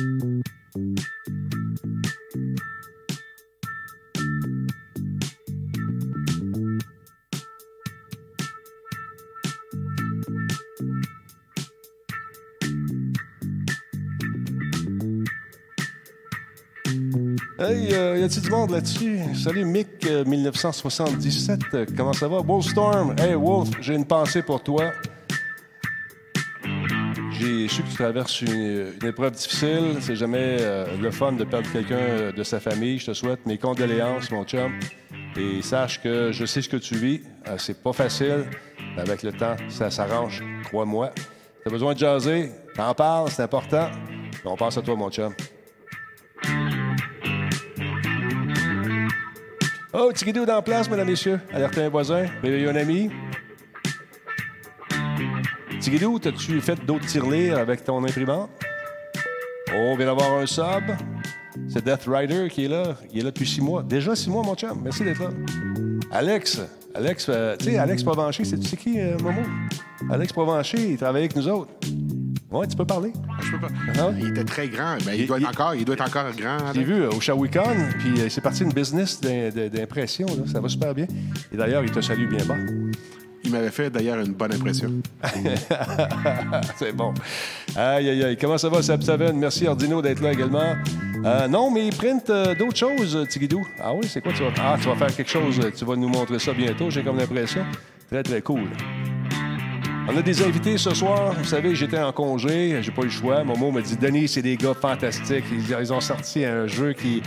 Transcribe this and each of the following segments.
Hey, euh, y a-t-il du monde là-dessus? Salut Mick, euh, 1977. Euh, Comment ça va? Wolfstorm. Hey, Wolf, j'ai une pensée pour toi. J'ai su que tu traverses une, épreuve difficile. C'est jamais euh, le fun de perdre quelqu'un euh, de sa famille. Je te souhaite mes condoléances, mon chum. Et sache que je sais ce que tu vis. Euh, c'est pas facile. Mais avec le temps, ça s'arrange. Crois-moi. T'as besoin de jaser? T'en parles, c'est important. On pense à toi, mon chum. Oh, Tigidou dans la place, mesdames, messieurs. Alertez un voisin, réveillez un ami. Tigidou, t'as-tu fait d'autres tirelires avec ton imprimante? Oh, on vient d'avoir un sub. C'est Death Rider qui est là. Il est là depuis six mois. Déjà six mois, mon chum. Merci d'être là. Alex. Alex, euh, tu sais, Alex Provencher, c'est tu sais qui, euh, Momo? Alex Provencher, il travaille avec nous autres. Ouais, tu peux parler. Je peux pas. Ah. Il était très grand. Ben, il, Il- doit être il- encore, il doit être encore grand. J'ai vu euh, au Shawicon, puis euh, c'est parti une business d'impression. Ça va super bien. Et d'ailleurs, il te salue bien bas. Il m'avait fait d'ailleurs une bonne impression. C'est bon. Aïe, aïe, aïe. Comment ça va, Seven? Merci, Ordino, d'être là également. Euh, non, mais print euh, d'autres choses, Tigidou. Ah oui, c'est quoi? Tu vas... Ah, tu vas faire quelque chose. euh, Tu vas nous montrer ça bientôt, j'ai comme l'impression. Très, très cool. On a des invités ce soir. Vous savez, j'étais en congé, j'ai pas eu le choix. Momo m'a dit Denis, c'est des gars fantastiques. Ils, ils ont sorti un jeu qui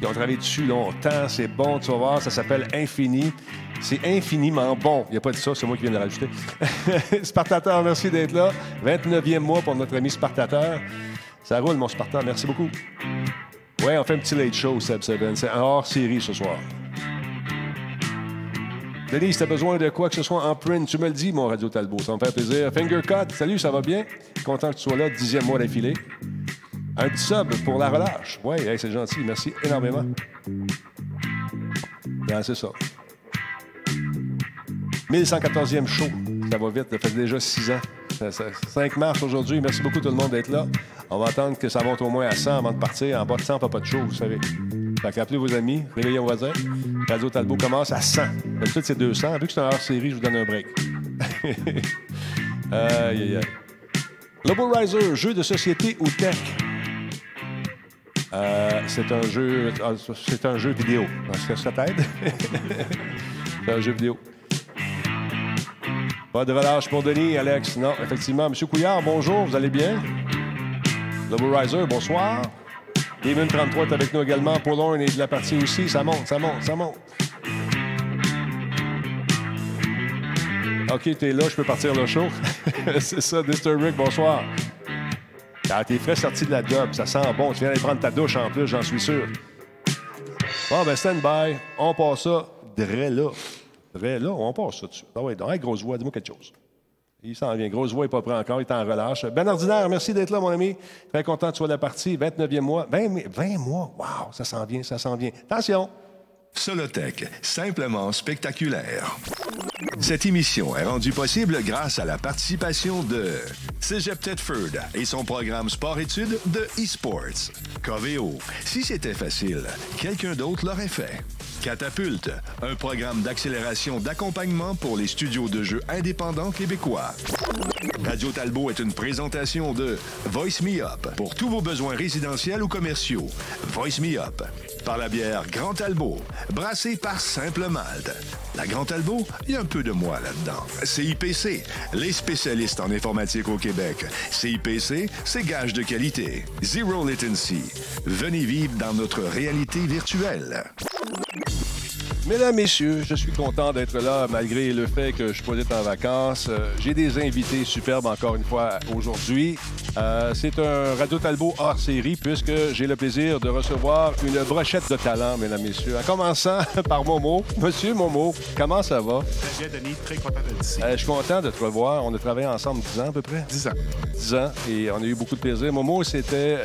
ils ont travaillé dessus longtemps. C'est bon, tu vas voir. Ça s'appelle Infini. C'est infiniment bon. Il n'y a pas de ça, c'est moi qui viens de le rajouter. Spartateur, merci d'être là. 29e mois pour notre ami Spartateur. Ça roule, mon Spartan. Merci beaucoup. Ouais, on fait un petit late show, Seb Seven. C'est un hors-série ce soir. Denis, si t'as besoin de quoi que ce soit en print, tu me le dis, mon Radio Talbot. Ça me fait plaisir. Finger Cut, salut, ça va bien? Content que tu sois là, dixième mois d'affilée. Un petit sub pour la relâche. Oui, c'est gentil. Merci énormément. Ben, c'est ça. 1114e show. Ça va vite. Ça fait déjà six ans. Ça- ça- 5 mars aujourd'hui. Merci beaucoup tout le monde d'être là. On va attendre que ça monte au moins à 100 avant de partir. En bas de 100, pas, pas de show, vous savez. Fait qu'appelez vos amis, réveillez vos voisins. Radio Talbot commence à 100. D'habitude, c'est 200. Vu que c'est un hors-série, je vous donne un break. aïe. Lobo Riser, jeu de société ou tech? Euh, c'est un jeu. ah, C'est un jeu vidéo. Est-ce que ça t'aide? c'est un jeu vidéo. Pas de relâche pour Denis, Alex. Non, effectivement. Monsieur Couillard, bonjour, vous allez bien? Lobo Riser, bonsoir. Demon 33 est avec nous également. Paul Horn est de la partie aussi. Ça monte, ça monte, ça monte. OK, t'es là, je peux partir le show. C'est ça. Rick, bonsoir. Ah, t'es frais sorti de la job, ça sent bon. Tu viens d'aller prendre ta douche en plus, j'en suis sûr. Bon, ben, stand by. On passe ça. Dre là. Là, on passe ça dessus. Ah ouais, donc, voix, dis-moi quelque chose. Il s'en vient. Grosse voix, il n'est pas prêt encore, il est en relâche. Ben Ordinaire, merci d'être là, mon ami. Très content que tu sois de la partie. 29e mois. 20, mi- 20 mois? Wow, ça s'en vient, ça s'en vient. Attention. Solotech, simplement spectaculaire. Cette émission est rendue possible grâce à la participation de Cégep Tedford et son programme sport-études de eSports. Coveo, si c'était facile, quelqu'un d'autre l'aurait fait. Catapulte, un programme d'accélération d'accompagnement pour les studios de jeux indépendants québécois. Radio Talbot est une présentation de Voice Me Up pour tous vos besoins résidentiels ou commerciaux. Voice Me Up par la bière Grand Talbot, brassée par Simple Malte. La Grand Talbot, il y a un peu de moi là-dedans. CIPC, les spécialistes en informatique au Québec. CIPC, c'est gage de qualité. Zero latency. Venez vivre dans notre réalité virtuelle. Mesdames, Messieurs, je suis content d'être là malgré le fait que je suis pas être en vacances. Euh, J'ai des invités superbes encore une fois aujourd'hui. Euh, C'est un Radio Talbot hors série puisque j'ai le plaisir de recevoir une brochette de talent, mesdames, messieurs. En commençant par Momo. Monsieur Momo, comment ça va? Très bien, Denis. Très content d'être ici. Euh, je suis content de te revoir. On a travaillé ensemble 10 ans à peu près? 10 ans. 10 ans et on a eu beaucoup de plaisir. Momo, c'était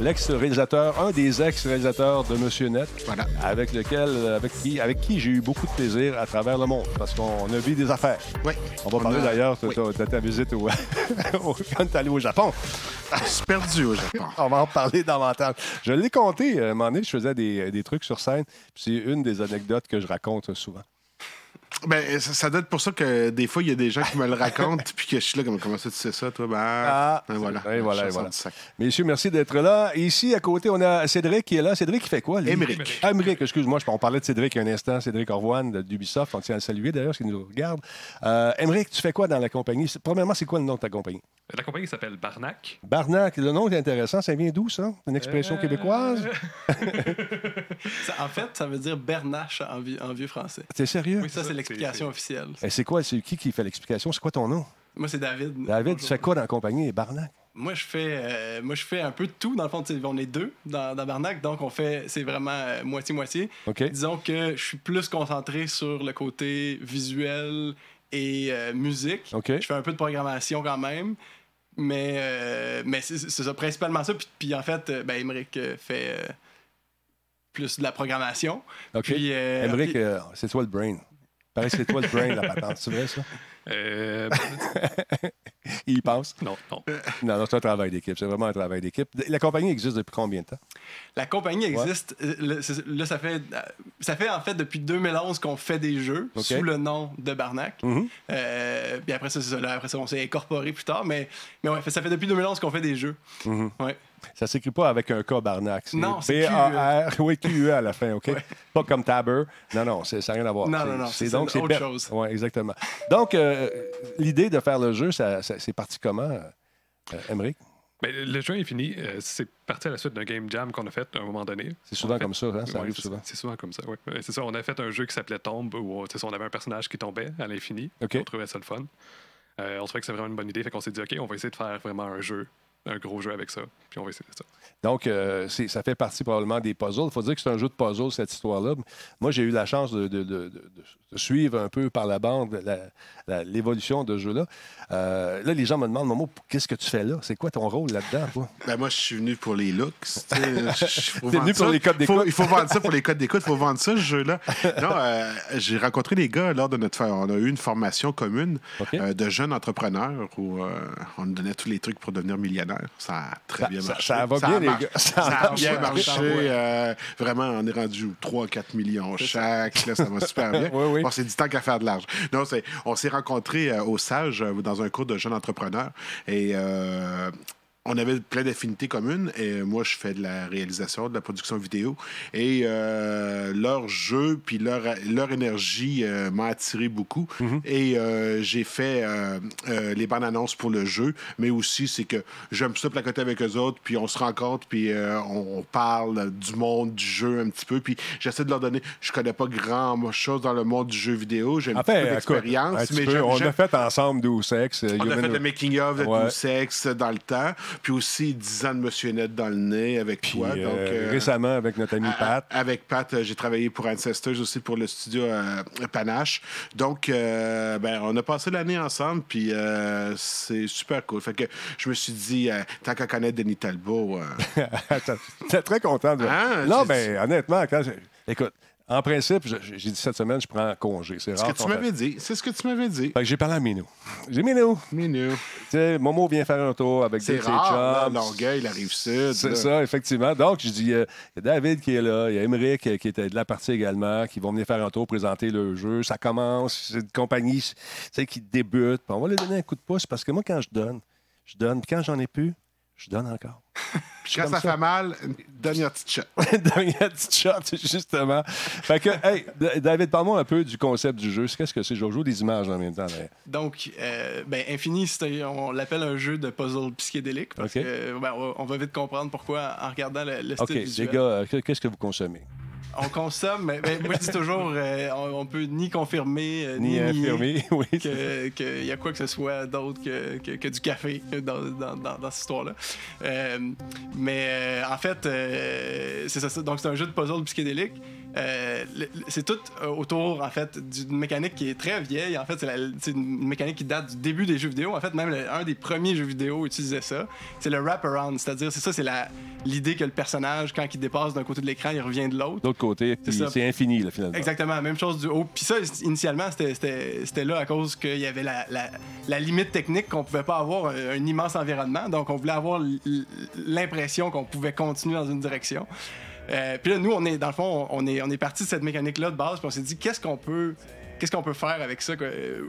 l'ex-réalisateur, un des ex-réalisateurs de Monsieur Net, Voilà. avec lequel, avec qui, avec qui j'ai eu beaucoup de plaisir à travers le monde, parce qu'on a vu des affaires. Oui. On va parler a- d'ailleurs de, oui. ta- de ta visite au, quand tu allé au Japon. Je suis perdu au Japon. On va en parler davantage. Je l'ai compté, euh, à un moment donné, je faisais des, des trucs sur scène. C'est une des anecdotes que je raconte souvent. Ben, ça, ça doit être pour ça que des fois, il y a des gens qui me le racontent, puis que je suis là, comme, comment ça, tu sais ça, toi? Ben, Ah, ben voilà. et voilà, et voilà. du sac. Messieurs, merci d'être là. Ici, à côté, on a Cédric qui est là. Cédric, qui fait quoi? Émeric. Émeric, excuse-moi, je- on parlait de Cédric un instant. Cédric de- d'Ubisoft. On tient à le saluer d'ailleurs, s'il nous regarde. Euh, Émeric, tu fais quoi dans la compagnie? Premièrement, c'est quoi le nom de ta compagnie? La compagnie s'appelle Barnac. Barnac, le nom est intéressant. Ça vient d'où, ça? Une expression Euh, québécoise? Ça- en fait, ça veut dire bernache en, vi- en vieux français. T'es sérieux? Oui, ça, c'est c'est- l'explication c'est- officielle. Et c'est quoi? C'est qui qui fait l'explication? C'est quoi ton nom? Moi, c'est David. David, tu fais quoi dans la compagnie? Barnac? Moi, je fais, euh, moi, je fais un peu de tout. Dans le fond, on est deux dans, dans Barnac, donc on fait, c'est vraiment euh, moitié-moitié. Disons que je suis plus concentré sur le côté visuel et euh, musique. Je fais un peu de programmation quand même. Mais, mais c'est ça, principalement ça. Puis, puis en fait, ben, Émeric euh, fait plus de la programmation. OK. Puis, Émeric, puis- euh, c'est toi le brain. Pareil, c'est toi le brain, la patente. C'est vrai, ça? Euh, Il y pense? non, non. Non, non, c'est un travail d'équipe. C'est vraiment un travail d'équipe. La compagnie existe depuis combien de temps? La compagnie existe. euh, Là, ça fait, euh, ça fait en fait depuis 2011 qu'on fait des jeux sous le nom de Barnac. Mhm. Euh, puis après ça, c'est ça, là, après ça, on s'est incorporé plus tard. Mais, mais ouais, ça fait depuis 2011 qu'on fait des jeux. Mhm. Ouais. Ça s'écrit pas avec un K Barnac. C'est Non, c'est B-A-R. Oui, Q-E à la fin, OK? Pas comme Taber. Non, non, c'est- ça n'a rien à voir. Non, C'est- non, non, C'est c'est donc autre per- chose. Oui, exactement. Donc, euh, l'idée de faire le jeu, ça, ça- c'est parti comment, euh, Émeric? Ben, le jeu est fini. Euh, c'est parti à la suite d'un game jam qu'on a fait à un moment donné. C'est souvent fait- comme ça, hein? ça Ouais, arrive c'est souvent. C'est souvent comme ça, oui. C'est ça, on a fait un jeu qui s'appelait Tombe, où sais, on avait un personnage qui tombait à l'infini. OK. On trouvait ça le fun. Euh, on trouvait que c'était vraiment une bonne idée, fait qu'on s'est dit, OK, on va essayer de faire vraiment un jeu, un gros jeu avec ça, puis on va essayer de ça. Donc, euh, ça fait partie probablement des puzzles. Il faut dire que c'est un jeu de puzzle, cette histoire-là. Moi, j'ai eu la chance de, de- de- de- de suivre un peu par la bande l'évolution de ce jeu-là. Euh, là, les gens me demandent, Momo, qu'est-ce que tu fais là? C'est quoi ton rôle là-dedans? Ben, moi, je suis venu pour les looks. tu venu pour ça. les codes d'écoute. Il faut vendre ça pour les codes d'écoute. Il faut vendre ça, ce jeu-là. Non, euh, j'ai rencontré les gars lors de notre... On a eu une formation commune euh, de jeunes entrepreneurs où euh, on nous donnait tous les trucs pour devenir millionnaire. Ça a très Ça- bien marché. ça va bien, les gars. Ça Ça a bien marché. euh, vraiment, on est rendu 3-4 millions chaque. Là, ça va super bien. Oui, oui. On s'est dit tant qu'à faire de l'argent. Non, on s'est rencontrés euh, au Sage euh, dans un cours de jeunes entrepreneurs et on avait plein d'affinités communes et moi je fais de la réalisation, de la production vidéo. Et euh, leur jeu puis leur, leur énergie euh, m'a attiré beaucoup. Et euh, j'ai fait euh, euh, les bandes annonces pour le jeu. Mais aussi c'est que j'aime ça placoter avec eux autres puis on se rencontre puis euh, on, on parle du monde du jeu un petit peu. Puis j'essaie de leur donner je connais pas grand chose dans le monde du jeu vidéo. J'ai un En petit peu d'expérience on a fait ensemble Deus Ex. euh, on a fait le making-of de Ouais. Deus Sex dans le temps, puis aussi 10 ans de Monsieur Net dans le nez avec Puis, toi. euh, donc, euh, récemment, avec notre ami à- Pat. Avec Pat, euh, j'ai travaillé pour Ancestors aussi pour le studio euh, Panache. Donc, euh, ben, on a passé l'année ensemble, puis euh, c'est super cool. Fait que je me suis dit, euh, tant qu'à connaître Denis Talbot, euh, J'étais très content de. Ah, non, mais honnêtement, quand écoute, en principe, j'ai dit cette semaine, je prends congé. C'est ce que tu m'avais dit. C'est ce que tu m'avais dit. Fait que j'ai parlé à Minou. J'ai dit, Minou, Minou. tu sais, Momo vient faire un tour avec C'est deux de ses rare, chums. l'orgueil, la rive sud. C'est ça, effectivement. Donc, je dis, euh, il y a David qui est là, il y a Émeric euh, qui était de la partie également, qui vont venir faire un tour, présenter le jeu. Ça commence, c'est une compagnie qui débute. Puis on va lui donner un coup de pouce parce que moi, quand je donne, je donne. Puis quand j'en ai plus, je donne encore. Quand ça, ça. fait mal, une dernière petite shot. Dernière petite shot, justement. Fait que, hey, David, parle-moi un peu du concept du jeu. Qu'est-ce que c'est? Je joue des images en même temps. mais- Donc, euh, ben, Infini, c'est un- on l'appelle un jeu de puzzle psychédélique parce que ben, on va vite comprendre pourquoi en regardant le, le style OK, les gars, euh, que- qu'est-ce que vous consommez? On consomme, mais moi je dis toujours, euh, on, on peut ni confirmer euh, ni, que- qu'il y a quoi que ce soit d'autre que, que- que du café dans, dans- dans- dans cette histoire-là. Euh, mais en fait, c'est ça, ça. Donc c'est un jeu de puzzle psychédélique. Euh, c'est tout euh, autour, en fait, d'une mécanique qui est très vieille. En fait, c'est une mécanique qui date du début des jeux vidéo. En fait, même le- un des premiers jeux vidéo utilisait ça. C'est le wraparound, c'est-à-dire, c'est ça, c'est l'idée que le personnage, quand il dépasse d'un côté de l'écran, il revient de l'autre. D'autre côté, c'est infini, là, finalement. Exactement, même chose du haut. Puis ça, initialement, c'était- là à cause qu'il y avait la, la- la limite technique qu'on pouvait pas avoir un, un immense environnement. Donc, on voulait avoir l'impression qu'on pouvait continuer dans une direction. Euh, puis là, nous, on est, dans le fond, on est, on est parti de cette mécanique-là de base, puis on s'est dit, qu'est-ce qu'on peut. Qu'est-ce peut faire avec ça?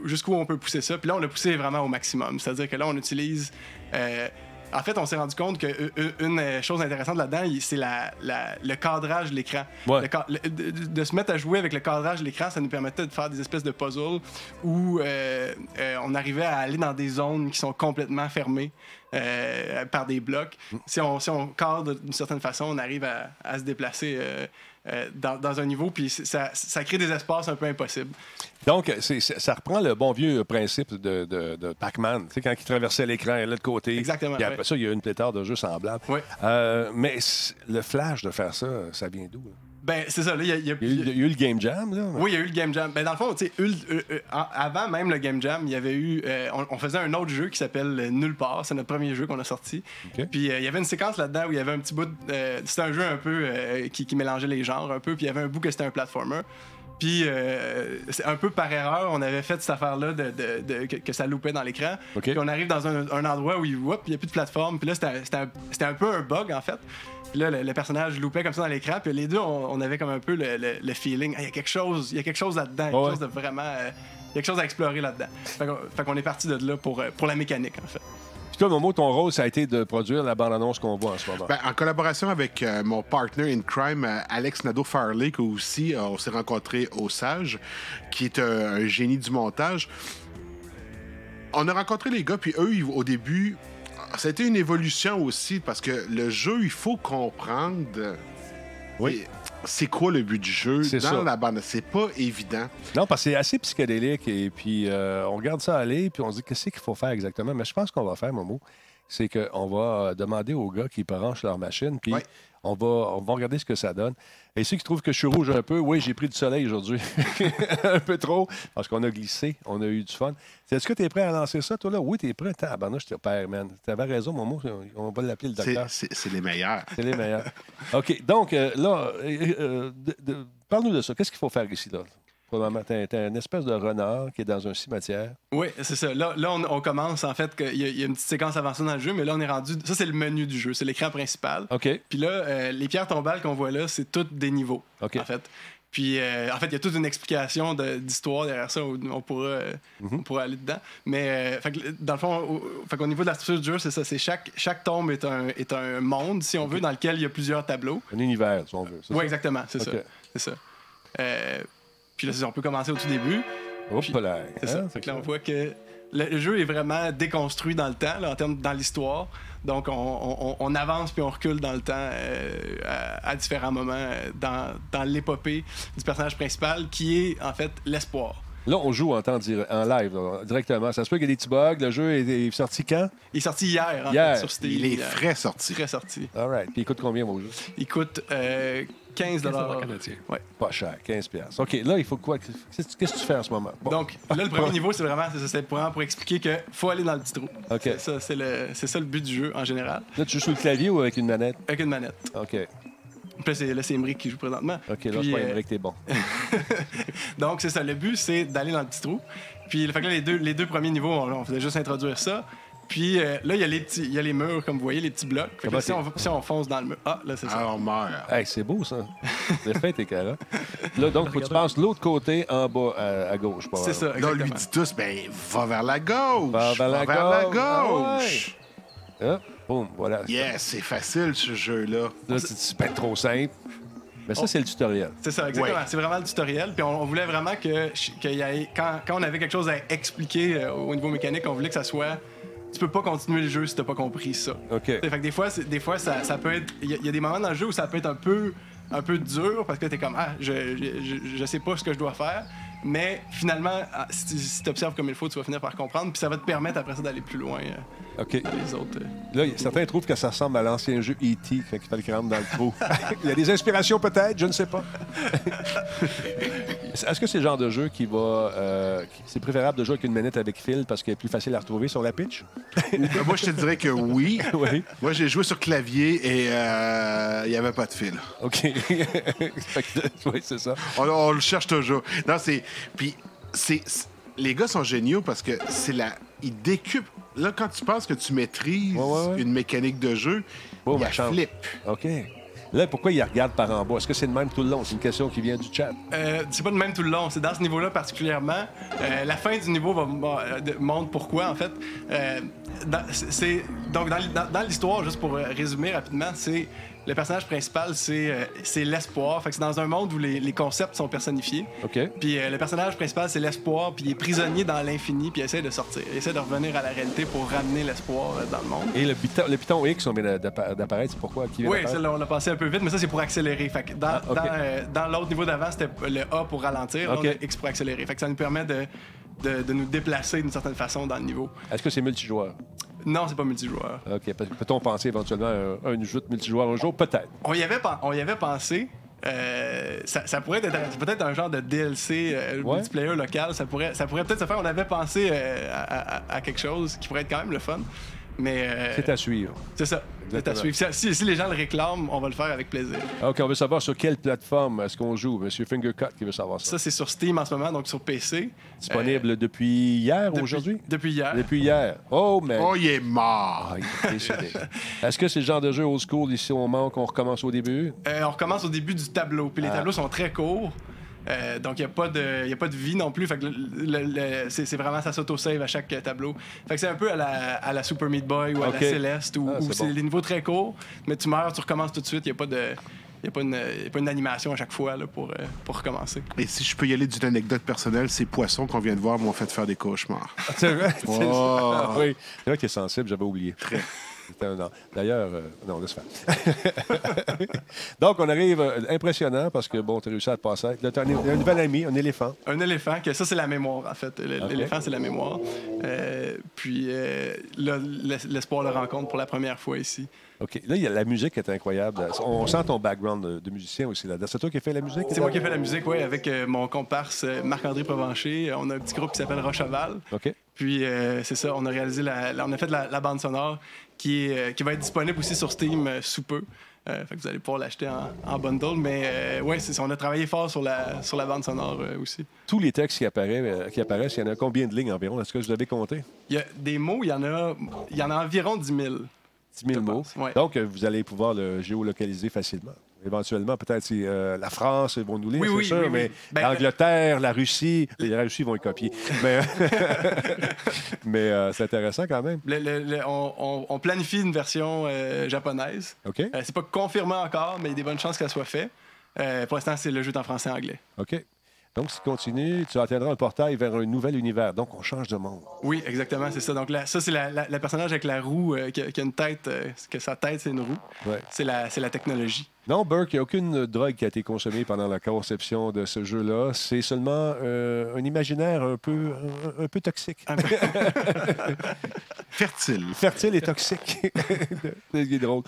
Jusqu'où on peut pousser ça? Puis là, on l'a poussé vraiment au maximum. C'est-à-dire que là, on utilise. euh, en fait, on s'est rendu compte qu'une chose intéressante là-dedans, c'est la- la- le cadrage de l'écran. Ouais. De, de- de se mettre à jouer avec le cadrage de l'écran, ça nous permettait de faire des espèces de puzzles où euh, euh, on arrivait à aller dans des zones qui sont complètement fermées euh, par des blocs. Si on, si on cadre d'une certaine façon, on arrive à, à se déplacer euh, euh, dans, dans un niveau, puis ça, ça crée des espaces un peu impossibles. Donc, ça reprend le bon vieux principe de, de, de Pac-Man. Tu sais, quand il traversait l'écran, de côté. Exactement, Puis après ouais. ça, il y a eu une pléthore de jeux semblables. Ouais. Euh, mais le flash de faire ça, ça vient d'où? Ben, c'est ça, là, il y a- il y a- Il y, a eu, il y a eu le Game Jam, là. Oui, il y a eu le Game Jam. Ben, dans le fond, tu sais, ul- euh, euh, avant même le Game Jam, il y avait eu. euh, on, on faisait un autre jeu qui s'appelle euh, Nulle part. C'est notre premier jeu qu'on a sorti. OK. Puis euh, il y avait une séquence là-dedans où il y avait un petit bout. c'était un jeu un peu qui, qui mélangeait les genres un peu. Puis il y avait un bout que c'était un platformer. Puis euh, c'est un peu par erreur, on avait fait cette affaire-là de, de- de- que, que ça loupait dans l'écran. OK. Puis on arrive dans un, un endroit où il n'y a plus de plateforme. Puis là, un- c'était un peu un bug en fait. Puis là, le, le personnage loupait comme ça dans l'écran. Puis les deux, on, on avait comme un peu le, le- le feeling. Ah, Il y a quelque chose, il y a quelque chose là-dedans. Il y a Ouais. quelque chose de vraiment. euh, il y a quelque chose à explorer là-dedans. Fait qu'on, est parti de là pour, euh, pour la mécanique en fait. Puis toi, Momo, ton rôle, ça a été de produire la bande-annonce qu'on voit en ce moment. Ben, en collaboration avec euh, mon partner in crime, euh, Alex Nadeau-Farley, que aussi, euh, on s'est rencontrés au Sage, qui est un, un génie du montage. On a rencontré les gars, puis eux, ils- au début, ça a été une évolution aussi, parce que le jeu, il faut comprendre. Oui. C'est quoi le but du jeu dans ça. la bande? C'est pas évident. Non, parce que c'est assez psychédélique et puis euh, on regarde ça aller puis on se dit qu'est-ce qu'il faut faire exactement? Mais je pense qu'on va faire, Momo, c'est qu'on va euh, demander aux gars qui branchent leur machine puis Ouais. On, va, on va regarder ce que ça donne. Et ceux qui trouvent que je suis rouge un peu, oui, j'ai pris du soleil aujourd'hui. un peu trop parce qu'on a glissé, on a eu du fun. Est-ce que tu es prêt à lancer ça, toi là? Oui, tu es prêt. Tabarnouche, je te perds, man. Tu avais raison, Momo. On va l'appeler le docteur. C'est les meilleurs. C'est les meilleurs. OK, donc euh, là, euh, euh, parle-nous de ça. Qu'est-ce qu'il faut faire ici, là? Probablement, une espèce de renard qui est dans un cimetière. Oui, c'est ça. Là, là on, on commence, en fait, que- il y, a- il y a une petite séquence avancée dans le jeu, mais là, on est rendu. Ça, c'est le menu du jeu, c'est l'écran principal. OK. Puis là, euh, les pierres tombales qu'on voit là, c'est toutes des niveaux, OK. en fait. Puis, euh, en fait, il y a toute une explication de- d'histoire derrière ça. où On pourra, euh, Mhm. on pourra aller dedans. Mais, euh, fait que, dans le fond, au, fait qu'au niveau de la structure du jeu, c'est ça. C'est chaque, chaque tombe est un, est un monde, si on veut, dans lequel il y a plusieurs tableaux. Un univers, si on veut. Oui, exactement, c'est ça. C'est ça. Puis là, c'est ça, on peut commencer au tout début. Hop là. C'est ça. Fait que là, on voit que le, jeu est vraiment déconstruit dans le temps, là, en termes dans l'histoire. Donc, on, on- on avance puis on recule dans le temps euh, à, à différents moments euh, dans, dans l'épopée du personnage principal, qui est en fait l'espoir. Là, on joue en temps dire- en live, là, directement. Ça se peut qu'il y ait des petits bugs. Le jeu est, est sorti quand? Il est sorti hier, en Hier. fait, sur Steam. Il est hier. frais sorti. Très sorti. All right. Puis il coûte combien, vos jeux? Il coûte euh, 15 dollars. Ouais. Pas cher, 15 piastres. OK, là, il faut quoi? Qu'est-ce que tu fais en ce moment? Bon. Donc, là, le premier niveau, c'est vraiment c'est vraiment pour expliquer qu'il faut aller dans le petit trou. OK. C'est ça, le, ça le but du jeu en général, Là, tu joues sur le clavier ou avec une manette? avec une manette. OK. Puis là, c'est, Emmerich qui joue présentement. OK, là, Puis, c'est pas euh, que t'es bon. Donc, c'est ça. Le but, c'est d'aller dans le petit trou. Puis, fait que là, les deux, les deux premiers niveaux, on, on faisait juste introduire ça. Puis euh, là, il y, a les petits- il y a les murs, comme vous voyez, les petits blocs. Fait que Comment là, si, on, si on fonce dans le mur. Ah, là, c'est ça. Ah, on meurt. Hey, c'est beau, ça. C'est fait, tes carottes. Là, donc, faut que tu passes de l'autre côté, en bas, à, à gauche. pas c'est ça, Là, on exactement. lui dit tous, ben, va vers la gauche. Va vers la la gauche. Ah gauche. Hop, boum, voilà. Yes, c'est facile, ce jeu-là. Là, c'est c'est pas trop simple. Mais ça, c'est le tutoriel. C'est ça, exactement. Ouais. C'est vraiment le tutoriel. Puis on, on voulait vraiment que, qu'il y ait- quand, quand on avait quelque chose à expliquer euh, au niveau mécanique, on voulait que ça soit. Tu peux pas continuer le jeu si t'as pas compris ça. OK. Fait que des fois, des fois ça, ça peut être. Il y, a- il y a des moments dans le jeu où ça peut être un peu, un peu dur parce que t'es comme Ah, je, je, je- je sais pas ce que je dois faire. mais finalement, ah, si tu observes comme il faut, tu vas finir par comprendre. Puis ça va te permettre après ça d'aller plus loin euh, OK. dans les autres. euh. Là, certains trouvent que ça ressemble à l'ancien jeu E.T. quand il fallait qu'il rentre dans le trou. il y a des inspirations peut-être, je ne sais pas. Est-ce que c'est le genre de jeu qui va... euh, c'est préférable de jouer avec une manette avec fil parce qu'elle est plus facile à retrouver sur la pitch? Euh, Moi, je te dirais que oui. oui. Moi, j'ai joué sur clavier et euh, il n'y avait pas de fil. OK. Oui, c'est ça. On, on le cherche toujours. Non, c'est. Puis, c'est. c'est- Les gars sont géniaux parce que c'est la. Ils décupent. Là, quand tu penses que tu maîtrises Ouais, ouais, ouais. une mécanique de jeu, Boum, il y a elle change. flip. OK. Là, pourquoi il regarde par en bas? Est-ce que c'est le même tout le long? C'est une question qui vient du chat. Euh, c'est pas de même tout le long. C'est dans ce niveau-là particulièrement. Euh, la fin du niveau va, va- euh, montre pourquoi, en fait. Euh, dans- c'est- c'est- donc, dans, l- dans- dans l'histoire, juste pour résumer rapidement, c'est le personnage principal, c'est euh, c'est l'espoir. Fait que c'est dans un monde où les, les concepts sont personnifiés. OK. Puis euh, le personnage principal, c'est l'espoir, puis il est prisonnier dans l'infini, puis il essaie de sortir. Il essaie de revenir à la réalité pour ramener l'espoir euh, dans le monde. Et le piton, le piton X, on vient d'appa- d'apparaître, c'est pourquoi? Qui vient Oui, d'apparaître? on a passé un peu vite, mais ça, c'est pour accélérer. Fait que dans, Ah, ok. dans, euh, dans l'autre niveau d'avant, c'était le A pour ralentir, là, Ok. on a X pour accélérer. Fait que ça nous permet de, de, de nous déplacer d'une certaine façon dans le niveau. Est-ce que c'est multijoueur? Non, c'est pas multijoueur. OK. Peut- Peut-on penser éventuellement à un, jeu de multijoueur un jour? Peut-être. On y avait, on y avait pensé. euh, ça, ça pourrait être peut-être un genre de DLC euh, Ouais. multiplayer local. Ça pourrait, ça pourrait peut-être se faire. On avait pensé euh, à, à- à quelque chose qui pourrait être quand même le fun. Mais euh, C'est à suivre. c'est ça. C'est à suivre. Si, les gens le réclament, on va le faire avec plaisir. Ah, OK, on veut savoir sur quelle plateforme est-ce qu'on joue. Monsieur Fingercut qui veut savoir ça. Ça, c'est sur Steam en ce moment, donc sur PC. Disponible depuis hier, Depuis- aujourd'hui? Depuis hier. Depuis hier. Oh, mais... Oh, il est mort. Ah. Est-ce que c'est le genre de jeu old school ici au Mans qu'on recommence au début? Euh, on recommence au début du tableau. Puis les Ah. tableaux sont très courts. Euh, donc, il n'y a, pas de- y a pas de vie non plus. Fait que le- le- le- c'est c'est vraiment ça s'auto-save à chaque euh, tableau. Fait que c'est un peu à la, à la Super Meat Boy ou à la Céleste où, Ah, où c'est c'est bon. des niveaux très courts. Mais tu meurs, tu recommences tout de suite. Il n'y a pas de. Il n'y a, pas une- y a pas une animation à chaque fois là, pour, euh, pour recommencer. Et si je peux y aller d'une anecdote personnelle, ces poissons qu'on vient de voir m'ont fait faire des cauchemars. C'est vrai? Oh. Ah oui. C'est vrai qu'il est sensible, j'avais oublié. An. D'ailleurs, euh, non, laisse faire. Donc, on arrive euh, impressionnant parce que, bon, tu as réussi à te passer. Là, tu as un, un nouvel ami, un éléphant. Un éléphant, que ça, c'est la mémoire, en fait. L'éléphant, c'est la mémoire. Euh, puis euh, l'espoir le rencontre pour la première fois ici. OK. Là, il y a, la musique est incroyable. On sent ton background de, de musicien aussi là-dedans. C'est toi qui as fait la musique? C'est moi qui ai fait la musique, oui, avec mon comparse Marc-André Provencher. On a un petit groupe qui s'appelle Rocheval. OK. Puis euh, c'est ça, on a réalisé la, la- on a fait la, la bande sonore qui, est, euh, qui va être disponible aussi sur Steam euh, sous peu. Fait que vous allez pouvoir l'acheter en, en bundle. Mais ouais, c'est on a travaillé fort sur la, sur la bande sonore aussi. Tous les textes qui, apparaissent, qui apparaissent, il y en a combien de lignes environ? Est-ce que vous avez compté? Il y a des mots, il y en a, il y en a environ 10 000. 10 000 Je mots. ouais. Donc, vous allez pouvoir le géolocaliser facilement. Éventuellement, peut-être si, euh, la France ils vont nous lire, Oui, c'est oui, sûr, oui, mais Ben, l'Angleterre, la Russie, la Russie vont y copier. Mais, mais euh, c'est intéressant quand même. Le- le- le- on, planifie une version euh, japonaise. OK? Euh, c'est pas confirmé encore, mais il y a des bonnes chances qu'elle soit faite. Pour l'instant, c'est le jeu en français et anglais. OK. Donc, si tu continues, tu atteindras un portail vers un nouvel univers. Donc, on change de monde. Oui, exactement, c'est ça. Donc là, ça, c'est la, la- la personnage avec la roue, qui, a, qui a une tête, que sa tête, c'est une roue. Ouais. C'est la, c'est la technologie. Non, Burke, il n'y a aucune drogue qui a été consommée pendant la conception de ce jeu-là. C'est seulement euh, un imaginaire un peu, un, un peu toxique. Peu. Fertile. Fertile et toxique. c'est drôle.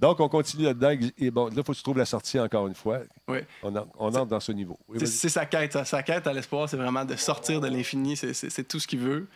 Donc, on continue là-dedans. Et bon, là, il faut que tu trouves la sortie encore une fois. Oui. On, en- on entre dans ce niveau. Oui, C'est, sa quête. Sa, sa quête à l'espoir, c'est vraiment de sortir de l'infini. C'est, tout ce qu'il veut.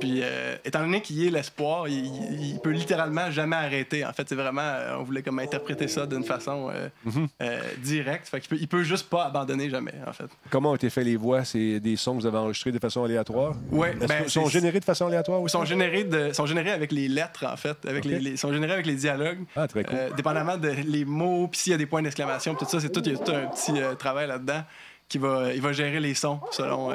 Puis, euh, étant donné qu'il est l'espoir, il, il- il peut littéralement jamais arrêter. En fait, c'est vraiment. euh, on voulait comme interpréter ça d'une façon euh, Mhm. euh, directe. Fait qu'il peut, il peut juste pas abandonner jamais, en fait. Comment ont été faits les voix? C'est des sons que vous avez enregistrés de façon aléatoire? Est-ce ben, sont générés de façon aléatoire Ils aussi? sont générés, de, sont générés avec les lettres, en fait. Avec les- sont générés avec les dialogues. Ah, très cool. Euh, dépendamment de les mots, puis s'il y a des points d'exclamation, tout ça, c'est tout, il y a tout un petit euh, travail là-dedans qui va, il va gérer les sons selon.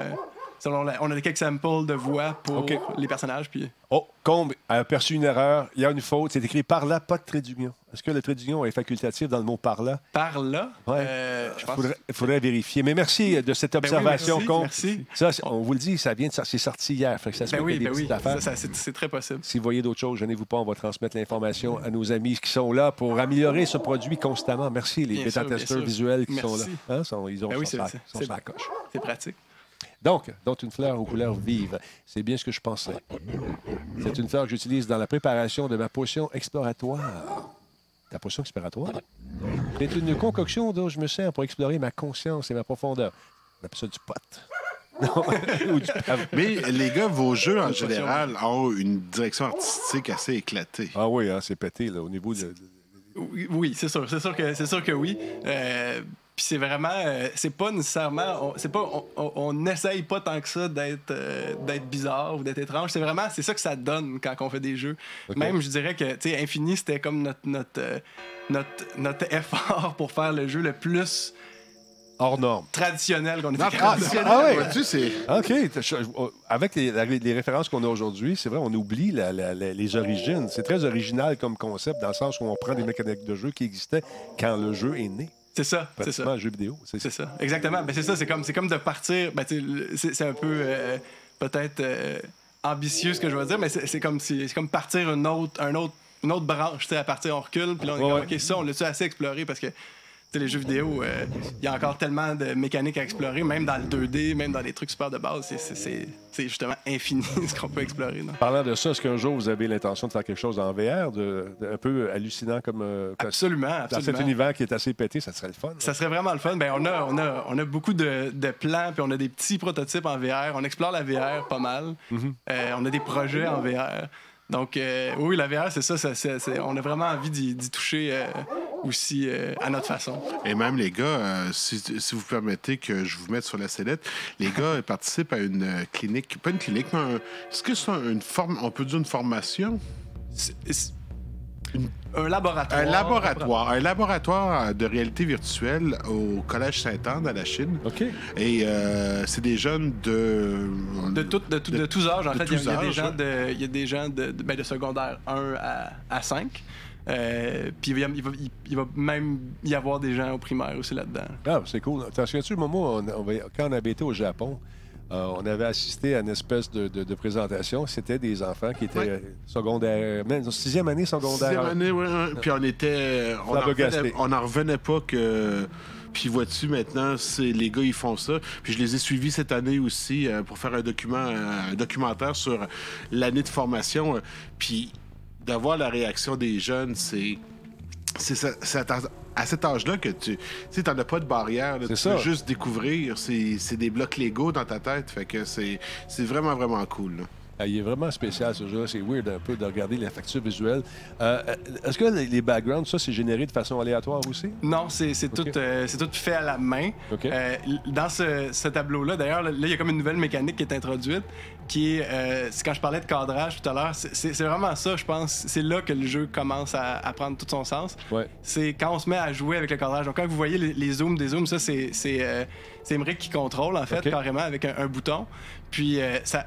Euh, on a quelques samples de voix pour les personnages, puis Oh, Combe a aperçu une erreur. Il y a une faute. C'est écrit par là, pas de trait d'union. Est-ce que le trait d'union est facultatif dans le mot par là? par là, Ouais. euh, Il pense. faudrait, faudrait vérifier. Mais merci de cette Ben oui, observation, merci, Combe. merci. Ça, on vous le dit, ça vient de c'est sorti hier. Fait que ça se Ben oui, ben oui, ça, ça, c'est très possible. Si vous voyez d'autres choses, gênez-vous pas, on va transmettre l'information à nos amis qui sont là pour améliorer ce produit constamment. Merci, les bêta-testeurs visuels qui sont là. Hein, sont- ils ont Ben sont c'est- sont coche. C'est pratique. Donc, dont une fleur aux couleurs vives. C'est bien ce que je pensais. C'est une fleur que j'utilise dans la préparation de ma potion exploratoire. Ta potion exploratoire? C'est une concoction dont je me sers pour explorer ma conscience et ma profondeur. On appelle ça du pot. Non. Mais les gars, vos jeux en général ont une direction artistique assez éclatée. Ah oui, hein, c'est pété là, au niveau de. oui, c'est sûr, c'est sûr que c'est sûr que oui. Euh, puis c'est vraiment, euh, c'est pas nécessairement, on- c'est pas, on- on on n'essaye pas tant que ça d'être euh, d'être bizarre ou d'être étrange. C'est vraiment, c'est ça que ça donne quand on fait des jeux. Même, je dirais que, tu sais, Infini, c'était comme notre notre, euh, notre notre effort pour faire le jeu le plus hors norme. traditionnel qu'on ait Non, fait. traditionnel, Ah ouais. vois-tu, c'est... OK. je- Avec les, références qu'on a aujourd'hui, c'est vrai, on oublie la- la- la- les origines. C'est très original comme concept dans le sens où on prend des mécaniques de jeu qui existaient quand le jeu est né. C'est ça, c'est ça. un jeu vidéo. C'est C'est ça, exactement. Ben, c'est ça, c'est comme, c'est comme de partir. Ben, c'est, un peu euh, peut-être euh, ambitieux ce que je veux dire, mais c'est, comme, si, c'est comme partir une autre, un autre, une autre branche. À partir, on recule, puis là, on est Ouais, comme, ouais. OK, ça, on l'a-tu assez exploré? Parce que. Sais, les jeux vidéo, euh, il y a encore tellement de mécaniques à explorer, même dans le 2D, même dans les trucs super de base. C'est, justement infini ce qu'on peut explorer. non? Parlant de ça, est-ce qu'un jour vous avez l'intention de faire quelque chose en VR, de, de- un peu hallucinant comme euh, Absolument, dans cet absolument. univers qui est assez pété, ça serait le fun. Ça serait vraiment le fun. Ben, on, a, on, a, on a beaucoup de, de plans, puis on a des petits prototypes en VR. On explore la VR pas mal. Euh, on a des projets en VR. Donc, euh, oui, la VR, c'est ça. on a vraiment envie d'y d'y toucher euh, aussi euh, à notre façon. Et même les gars, euh, si, si vous permettez que je vous mette sur la sellette, les gars euh, participent à une clinique, pas une clinique, mais un- est-ce que c'est un- une forme, on peut dire une formation? C'est- c'est un laboratoire. Un laboratoire, un laboratoire de réalité virtuelle au Collège Sainte-Anne à la Chine. OK. Et euh, c'est des jeunes de... De, tout, de, tout- de tous âges, en de fait. Il y a- tous il y, a des âges, gens ouais. de, il y a des gens de, de, ben, de secondaire 1 à, à 5. Euh, puis il va, il, va, il va même y avoir des gens au primaire aussi là-dedans. Ah, c'est cool. T'en souviens-tu, le moment quand on avait été au Japon, euh, on avait assisté à une espèce de, de- de présentation. C'était des enfants qui étaient Ouais. secondaires, même sixième année secondaire. Sixième année, ouais, ouais. Puis on était... On n'en revenait, on en revenait pas que... Puis vois-tu, maintenant, c'est les gars, ils font ça. Puis je les ai suivis cette année aussi euh, pour faire un document, un documentaire sur l'année de formation. euh, Puis d'avoir la réaction des jeunes, c'est... C'est à, cet âge-là que tu... Tu t'en as pas de barrière. là. Tu ça. peux juste découvrir. C'est c'est des blocs Lego dans ta tête. Fait que c'est c'est vraiment, vraiment cool. là. Ah, il est vraiment spécial, ce jeu-là. C'est weird un peu de regarder la facture visuelle. Euh, euh, Est-ce que les, backgrounds, ça, c'est généré de façon aléatoire aussi? Non, c'est tout, euh, tout fait à la main. Euh, dans ce, ce tableau-là, d'ailleurs, là, il y a comme une nouvelle mécanique qui est introduite, qui est, quand je parlais de cadrage tout à l'heure, c'est- vraiment ça, je pense. C'est là que le jeu commence à, à prendre tout son sens. Ouais. C'est quand on se met à jouer avec le cadrage. Donc, quand vous voyez les, les zooms des zooms, ça, c'est c'est Emmerich qui contrôle, en fait, OK. carrément, avec un, un bouton. Puis, euh, ça,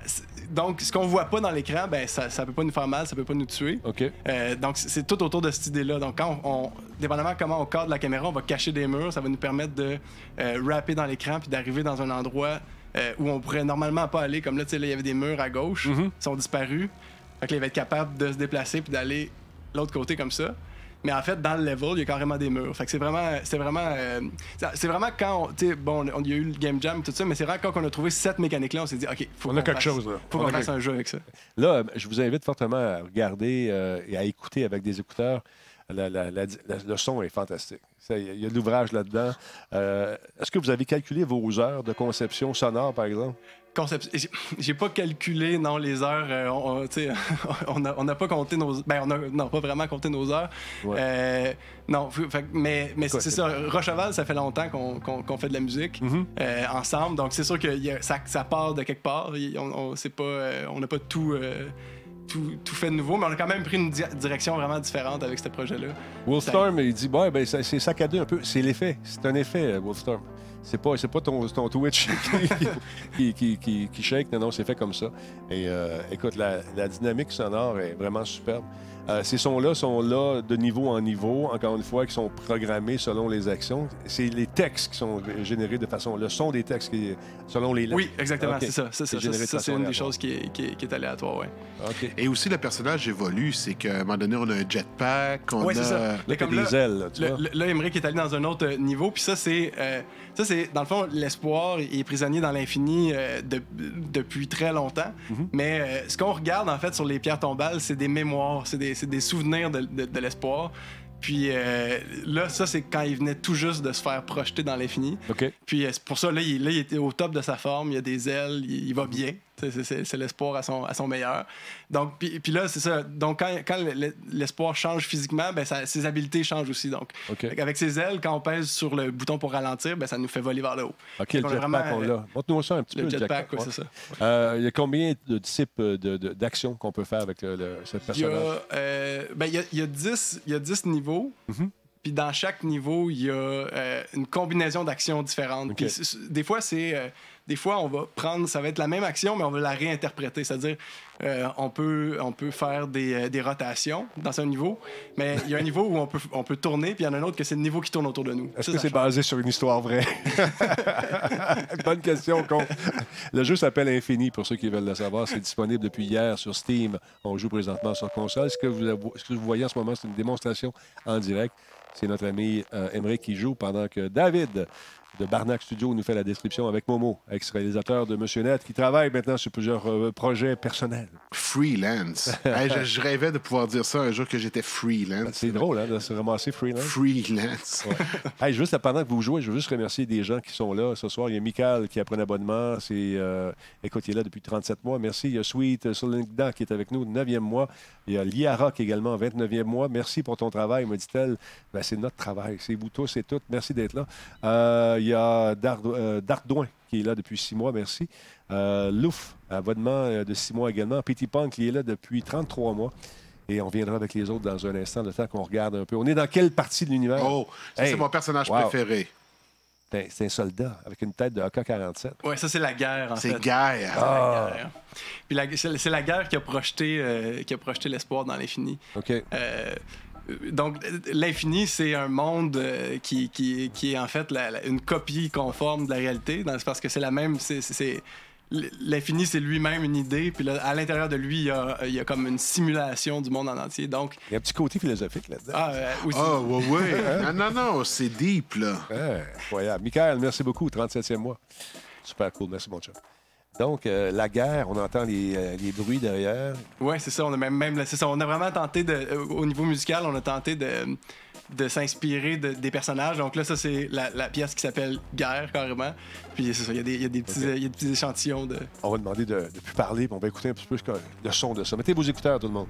donc, ce qu'on voit pas dans l'écran, ben, ça, ça peut pas nous faire mal, ça peut pas nous tuer. OK. Euh, donc, c'est tout autour de cette idée-là. Donc, quand on, on- dépendamment comment on cadre la caméra, on va cacher des murs. Ça va nous permettre de euh, rapper dans l'écran puis d'arriver dans un endroit où on pourrait normalement pas aller. Comme là, tu sais, il y avait des murs à gauche, Mhm. ils sont disparus. Fait que là, il va être capable de se déplacer puis d'aller l'autre côté comme ça. Mais en fait, dans le level, il y a carrément des murs. Fait que c'est vraiment, c'est vraiment, euh, c'est vraiment quand, on- sais, bon, on- il y a eu le game jam et tout ça, mais c'est vraiment quand on a trouvé cette mécanique-là, on s'est dit, ok, faut On a quelque fasse- chose, là. Faut On qu'on fasse quelque- un jeu avec ça. Là, je vous invite fortement à regarder euh, et à écouter avec des écouteurs. La- la- la- la- le son est fantastique. Ça, Il y a- il y a de l'ouvrage là-dedans. Euh, Est-ce que vous avez calculé vos heures de conception sonore, par exemple? Concept- j'ai- pas calculé, non, les heures. euh, on, n'a on n'a pas compté nos. Ben, on a, non, pas vraiment compté nos heures. Ouais. Euh, non, fait mais, c'est ça. Rocheval, ça fait longtemps qu'on fait de la musique Mhm. euh, ensemble. Donc, c'est sûr que y a- ça, ça part de quelque part. On pas, n'a pas tout, tout, tout fait de nouveau, mais on a quand même pris une di- direction vraiment différente avec ce projet-là. Wolfstorm, il dit ouais, ben, c'est saccadé un peu. C'est l'effet. C'est un effet, euh, Wolfstorm. C'est pas, c'est pas ton, ton Twitch qui, qui, qui, qui shake. Non, non, c'est fait comme ça. Et euh, écoute, la, la dynamique sonore est vraiment superbe. Euh, ces sons-là sont là de niveau en niveau, encore une fois, qui sont programmés selon les actions. C'est les textes qui sont générés de façon. Le son des textes qui est selon les lettres. Oui, exactement, Ok. c'est ça. C'est Ça, ça, c'est une des choses qui est, qui est- qui est aléatoire, ouais. OK. Et aussi, le personnage évolue. C'est qu'à un moment donné, on a un jetpack, on Ouais, a... c'est ça. Là, comme des là- ailes, là, tu Le- vois. le- là, Emmerich est allé dans un autre niveau, puis ça, c'est. euh, Ça, c'est, dans le fond, l'espoir est prisonnier dans l'infini euh, de- depuis très longtemps. Mhm. Mais euh, ce qu'on regarde, en fait, sur les pierres tombales, c'est des mémoires, c'est des, souvenirs de, de- de l'espoir. Puis euh, là, ça, c'est quand il venait tout juste de se faire projeter dans l'infini. Puis pour ça, là il, là, il était au top de sa forme, il a des ailes, il, il va bien. C'est- l'espoir à son, à son meilleur. Donc, puis, puis là, c'est ça. Donc, quand, quand le- l'espoir change physiquement, ben, ça- ses habiletés changent aussi. Donc, avec ses ailes, quand on pèse sur le bouton pour ralentir, ben, ça nous fait voler vers le haut. OK, le qu'on a jetpack, on euh, l'a. Montre-nous ça un petit peu. Le jetpack, oui, c'est ça. Euh, il y a combien de types de- de- d'actions qu'on peut faire avec le, le- ce Il y a, personnage? euh, ben, il y a, il y a 10, il y a 10 niveaux. Mhm. Puis dans chaque niveau, il y a euh, une combinaison d'actions différentes. Puis des fois, c'est. euh, des fois, on va prendre. Ça va être la même action, mais on va la réinterpréter. C'est-à-dire, euh, on, peut, on peut faire des, euh, des rotations dans un niveau, mais il y a un niveau où on peut, on peut tourner, puis il y en a un autre que c'est le niveau qui tourne autour de nous. Est-ce que c'est basé sur une histoire vraie? Bonne question. con. Le jeu s'appelle Infini, pour ceux qui veulent le savoir. C'est disponible depuis hier sur Steam. On joue présentement sur console. Ce que vous, ce que vous voyez en ce moment, c'est une démonstration en direct? C'est notre ami euh, Emmerich qui joue pendant que David de Barnac Studio nous fait la description avec Momo, ex-réalisateur de Monsieur Net, qui travaille maintenant sur plusieurs euh, projets personnels. Freelance. Hey, je, je rêvais de pouvoir dire ça un jour que j'étais freelance. C'est drôle, hein, de se ramasser freelance. Freelance. Hey, juste pendant que vous jouez, je veux juste remercier des gens qui sont là ce soir. Il y a Michael qui a pris un abonnement. C'est, euh, écoute, il est là depuis 37 mois. Merci. Il y a Sweet Solinda qui est avec nous, 9e mois. Il y a Lia Rock également, 29e mois. Merci pour ton travail, me dit-elle. Ben, c'est notre travail. C'est vous tous et toutes. Merci d'être là. Euh, il y a Dard- euh, Dardouin qui est là depuis six mois. Merci. Euh, Louf, abonnement euh, de six mois également. Petit Punk qui est là depuis 33 mois. Et on viendra avec les autres dans un instant, le temps qu'on regarde un peu. On est dans quelle partie de l'univers? Oh, Hey. c'est mon personnage Wow. préféré. Ben, c'est un soldat avec une tête de AK-47. Ouais, ça, c'est la guerre, en fait. C'est guerre. Ah. La guerre. Puis la- c'est c'est la guerre qui a projeté, euh, qui a projeté l'espoir dans l'infini. OK. Euh, donc, l'infini, c'est un monde euh, qui, qui, qui est en fait la- la- une copie conforme de la réalité. dans- C'est parce que c'est la même. c'est- L'infini, c'est lui-même une idée, puis là, à l'intérieur de lui, il y, a, il y a comme une simulation du monde en entier. Donc, Il y a un petit côté philosophique là-dedans. ah, euh, aussi. Oh, ouais, ouais. Non, non, non, c'est deep, là. Ouais, incroyable. Michael, merci beaucoup. 37e mois. Super cool. Merci, mon chum. Donc, euh, la guerre, on entend les, euh, les bruits derrière. Ouais, c'est ça. On a même, même c'est ça. On a vraiment tenté de, euh, au niveau musical, on a tenté de, de s'inspirer de- des personnages. Donc là, ça c'est la, la pièce qui s'appelle Guerre carrément. Puis c'est ça. Il y a des, il y a des petits, il y a des petits échantillons de. On va demander de ne plus parler, puis on va écouter un petit peu le son de ça. Mettez vos écouteurs, tout le monde.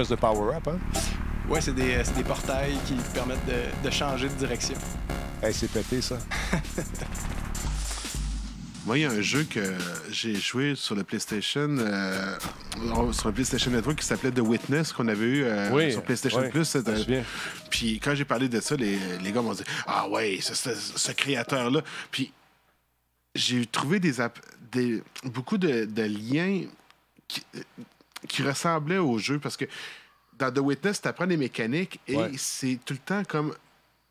Espèce de power-up, hein? Ouais, c'est des, euh, c'est des portails qui permettent de, de changer de direction. Hey, c'est pété, ça. Moi, il y a un jeu que j'ai joué sur le PlayStation, euh, sur le PlayStation Network qui s'appelait The Witness qu'on avait eu euh, Oui, sur PlayStation oui, Plus. souviens. Puis quand j'ai parlé de ça, les, les gars m'ont dit Ah ouais, c'est ce, ce créateur-là. Puis j'ai trouvé des, app- des beaucoup de, de liens qui, qui ressemblaient au jeu parce que dans The Witness, tu apprends des mécaniques et Ouais. c'est tout le temps comme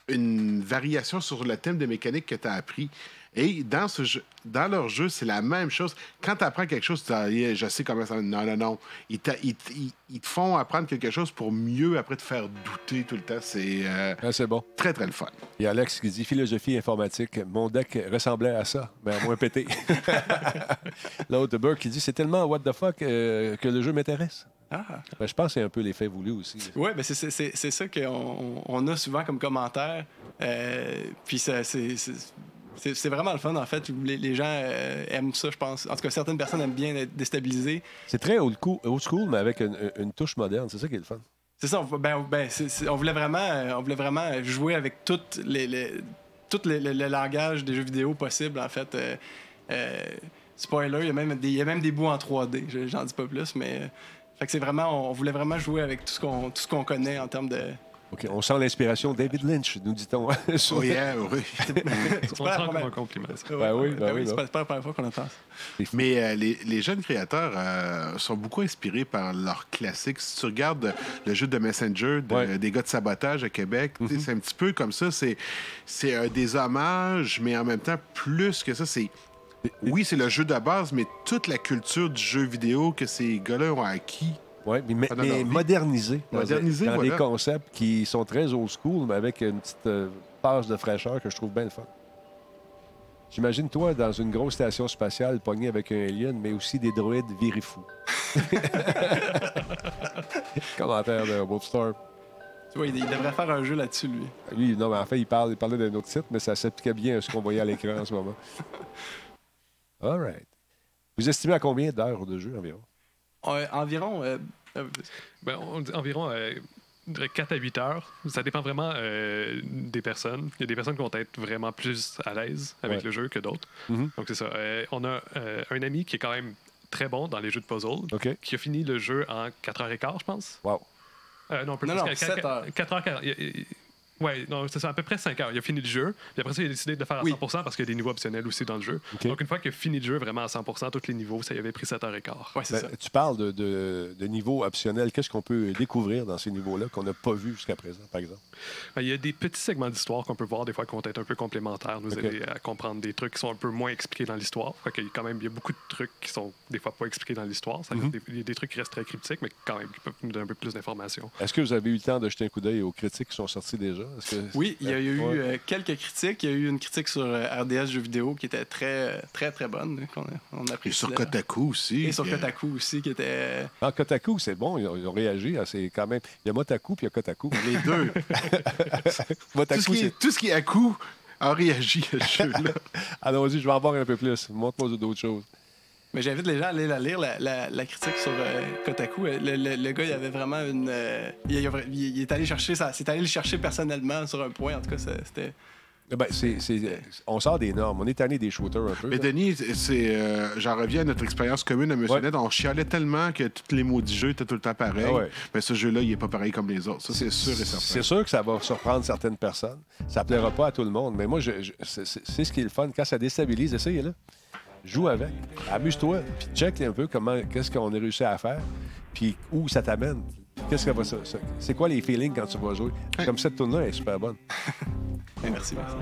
une variation sur le thème de mécanique que tu as appris. Et dans, ce jeu, dans leur jeu, c'est la même chose. Quand tu apprends quelque chose, tu dis, Ah, je sais comment ça. Non, non, non. Ils, t'a- ils t- ils- ils te font apprendre quelque chose pour mieux après te faire douter tout le temps. C'est euh, Ah, c'est bon. très, très le fun. Il y a Alex qui dit philosophie informatique. Mon deck ressemblait à ça, mais à moins pété. L'autre Burke qui dit c'est tellement what the fuck euh, que le jeu m'intéresse. Ah! Ben, je pense que c'est un peu l'effet voulu aussi. Ouais, ben c'est- ça qu'on on a souvent comme commentaire. Euh, puis ça, c'est. C'est- vraiment le fun, en fait. Les, les gens euh, aiment ça, je pense. En tout cas, certaines personnes aiment bien être déstabilisées. C'est très old school, old school, mais avec une, une touche moderne. C'est ça qui est le fun. C'est ça, on, ben, ben, on, voulait vraiment, euh, on voulait vraiment jouer avec toutes les, les- tout le, le- le langage des jeux vidéo possible, en fait. Euh, spoiler, il y, a même des, il y a même des bouts en 3D, je- j'en dis pas plus, mais... fait que c'est vraiment, on voulait vraiment jouer avec tout ce qu'on tout ce qu'on connaît en termes de, OK, on sent l'inspiration David Lynch, nous dit-on. Oh yeah, oui. C'est On pas un compliment. Ben oui, ben oui, c'est ben pas, la première fois qu'on entend ça. Mais euh, les, les jeunes créateurs euh, sont beaucoup inspirés par leurs classiques. Si tu regardes le jeu de Messenger de- Ouais. Mhm. des gars de sabotage à Québec, sais, c'est un petit peu comme ça. C'est, c'est euh, des hommages, mais en même temps, plus que ça, c'est. Oui, c'est le jeu de base, mais toute la culture du jeu vidéo que ces gars-là ont acquis. Oui, mais, vie. modernisé. dans- Modernisé, dans voilà. des concepts qui sont très old school, mais avec une petite euh, passe de fraîcheur que je trouve bien le fun. J'imagine toi dans une grosse station spatiale pogné avec un alien, mais aussi des droïdes virifous. Commentaire de Wolfstorm. Tu vois, il, il devrait faire un jeu là-dessus, lui. Lui, non, mais en fait, il, parle, il parlait d'un autre site, mais ça s'appliquait bien à ce qu'on voyait à l'écran en ce moment. All right. Vous estimez à combien d'heures de jeu environ? Euh, environ. euh, euh, Ben, on dit environ euh, je dirais 4 à 8 heures. Ça dépend vraiment euh, des personnes. Il y a des personnes qui vont être vraiment plus à l'aise avec Ouais. le jeu que d'autres. Mhm. Donc, c'est ça. Euh, on a euh, un ami qui est quand même très bon dans les jeux de puzzle, OK. qui a fini le jeu en 4h15, je pense. Wow. Euh, non, un peu Non, plus. non, qu'à- 7 heures. 4h40. Ouais, non, c'est ça, à peu près 5 heures. Il a fini le jeu. Puis après ça, il a décidé de le faire à Oui. 100% parce qu'il y a des niveaux optionnels aussi dans le jeu. Donc, une fois qu'il a fini le jeu vraiment à 100%, tous les niveaux, ça y avait pris 7h15. ouais, c'est Ben, ça. tu parles de, de, de niveaux optionnels. Qu'est-ce qu'on peut découvrir dans ces niveaux-là qu'on n'a pas vu jusqu'à présent, par exemple? Ben, Il y a des petits segments d'histoire qu'on peut voir des fois qui vont être un peu complémentaires, nous aider à comprendre des trucs qui sont un peu moins expliqués dans l'histoire. Quand même il y a beaucoup de trucs qui sont des fois pas expliqués dans l'histoire. Mhm. il y a des trucs qui restent très cryptiques, mais quand même qui peuvent nous donner un peu plus d'informations. Est-ce que vous avez eu le temps de jeter un coup d'œil aux critiques qui sont sorties déjà? Que- Oui, il y a eu Ouais. euh, quelques critiques. Il y a eu une critique sur euh, RDS jeux vidéo qui était très, très, très bonne. qu'on a- on Et sur Kotaku aussi. Et sur euh, Kotaku aussi, qui était. Ah, Kotaku, c'est bon, ils ont, ils ont réagi. ah, C'est quand même. Il y a Motaku puis il y a Kotaku. Les deux. tout, ce qui tout ce qui est à coup a réagi à ce jeu-là. Allons-y, je vais en voir un peu plus. Montre-moi d'autres choses. Mais j'invite les gens à aller la lire, la, la- la critique sur euh, Kotaku. Euh, Le, le- le gars, il avait vraiment une. euh, il, il est allé chercher ça. C'est allé le chercher personnellement sur un point. En tout cas, c'était. Ben, c'est, c'est- on sort des normes. On est tanné des shooters un peu. Mais. Denis, c'est, euh, j'en reviens à notre expérience commune à M. Ouais. Net. On chialait tellement que tous les maudits jeux étaient tout le temps pareils. Ah ouais. Mais ce jeu-là, il est pas pareil comme les autres. Ça, c'est sûr et certain. C'est sûr que ça va surprendre certaines personnes. Ça plaira pas à tout le monde. Mais moi, je, je- c'est, ce qui est le fun. Quand ça déstabilise, essaye là. Joue avec. Amuse-toi. Puis check un peu comment, qu'est-ce qu'on a réussi à faire. Puis où ça t'amène. Qu'est-ce que va ça, ça- C'est quoi les feelings quand tu vas jouer? Comme cette tourne-là est super bonne. Merci, merci.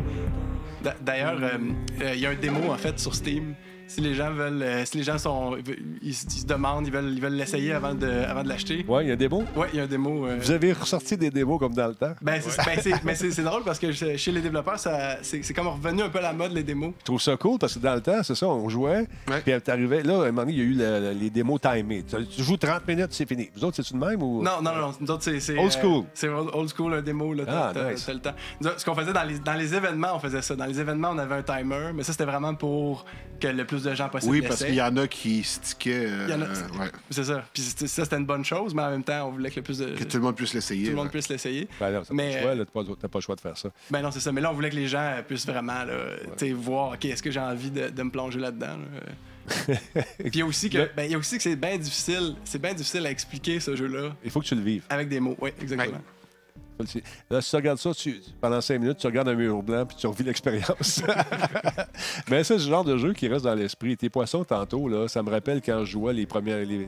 D'a- D'ailleurs, euh, euh, il y a un démo en fait sur Steam. Si les gens veulent, euh, si les gens sont, ils, se- ils se demandent, ils veulent, ils veulent l'essayer avant de, avant de l'acheter. Ouais, il y a des mots? Ouais, il y a un démo. euh, Vous avez ressorti des démos comme dans le temps? Ben, c'est ben, c'est- mais c'est c'est drôle parce que chez les développeurs, ça- c'est c'est comme revenu un peu à la mode, les démos. Je trouve ça cool parce que dans le temps, c'est ça, on jouait. Ouais. Puis t'arrivais, là, à un moment donné, il y a eu le- le- les démos timées. Tu, tu joues 30 minutes, c'est fini. Vous autres, c'est-tu de même ou? Non, non, non, nous autres, c'est. c'est, Old school. euh, c'est old school, un démo, là. Ah, t'as- nice. t'as le temps. Autres, ce qu'on faisait dans les, dans les événements, on faisait ça. Dans les événements, on avait un timer, mais ça, c'était vraiment pour que le plus de gens possible Oui, parce qu'il y en a qui stickaient. euh, Il y en a- euh, ouais. C'est ça. Puis ça, c'était une bonne chose, mais en même temps, on voulait que le plus de. Que tout le monde puisse l'essayer. tout le monde ouais. puisse l'essayer. Ben non, Mais, pas le choix, là, t'as pas, pas le choix de faire ça. Ben non, c'est ça. Mais là, on voulait que les gens puissent vraiment là, tu sais, voir, OK, est-ce que j'ai envie de, de me plonger là-dedans? là? Puis il y a aussi que, ben, il y a aussi que c'est bien difficile, c'est bien difficile à expliquer ce jeu-là Il faut que tu le vives. avec des mots. Oui, exactement. Là, si tu regardes ça, tu- pendant cinq minutes, tu regardes un mur blanc puis tu revis l'expérience. Mais c'est le genre de jeu qui reste dans l'esprit. Tes poissons, tantôt, là, ça me rappelle quand je jouais les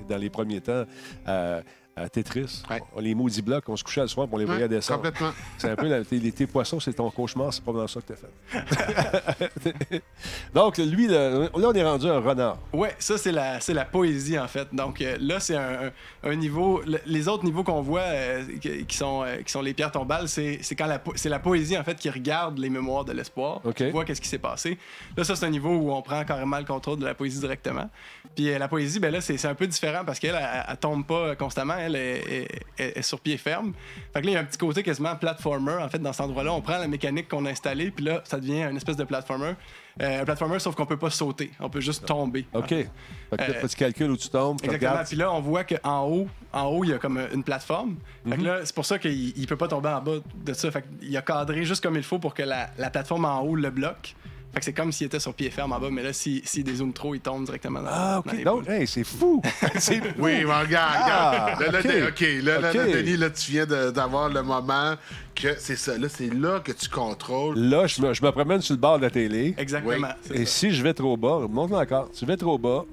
dans les premiers temps à, à Tetris. Ouais. On- les maudits blocs, on se couchait le soir pour on les voyait Ouais, descendre. complètement. C'est un peu la- tes, les- tes poissons, c'est ton cauchemar, c'est pas dans ça que t'as fait. Donc, lui, là, là, on est rendu un renard. Ouais, ça, c'est la, c'est la poésie, en fait. Donc euh, là, c'est un, niveau. le- les autres niveaux qu'on voit, euh, qui, sont, euh, qui sont les pierres tombales, c'est, c'est quand la, c'est la poésie, en fait, qui regarde les mémoires de l'espoir. OK. Qui voit qu'est-ce qui s'est passé. Là, ça, c'est un niveau où on prend carrément le contrôle de la poésie directement. Puis euh, la poésie, ben là, c'est, c'est un peu différent parce qu'elle, elle, elle tombe pas constamment. Elle est, est- est- est sur pied ferme. Fait que là, il y a un petit côté quasiment platformer, en fait, dans cet endroit-là. On prend la mécanique qu'on a installée, puis là, ça devient une espèce de platformer. Euh, un platformer, sauf qu'on peut pas sauter. On peut juste tomber. OK. Fait que là, Euh, tu calcules où tu tombes, Exactement. regardes. Puis là, on voit qu'en haut, en haut, il y a comme une plateforme. Fait Mhm. que là, c'est pour ça qu'il il peut pas tomber en bas de ça. Fait qu'il a cadré juste comme il faut pour que la, la plateforme en haut le bloque. Fait que c'est comme s'il était sur pied ferme en bas, mais là, s'il si dézoome trop, il tombe directement dans, Ah, dans OK. les Donc, boules. hey, c'est fou. c'est fou. Oui, mais regarde, Ah, regarde. Là, là, OK. Là, là. Denis, là, tu viens de- d'avoir le moment que c'est ça. Là, c'est là que tu contrôles. Là, je me, je me promène sur le bord de la télé. Exactement. Oui. Et ça. si je vais trop bas, montre encore. Tu vas trop bas.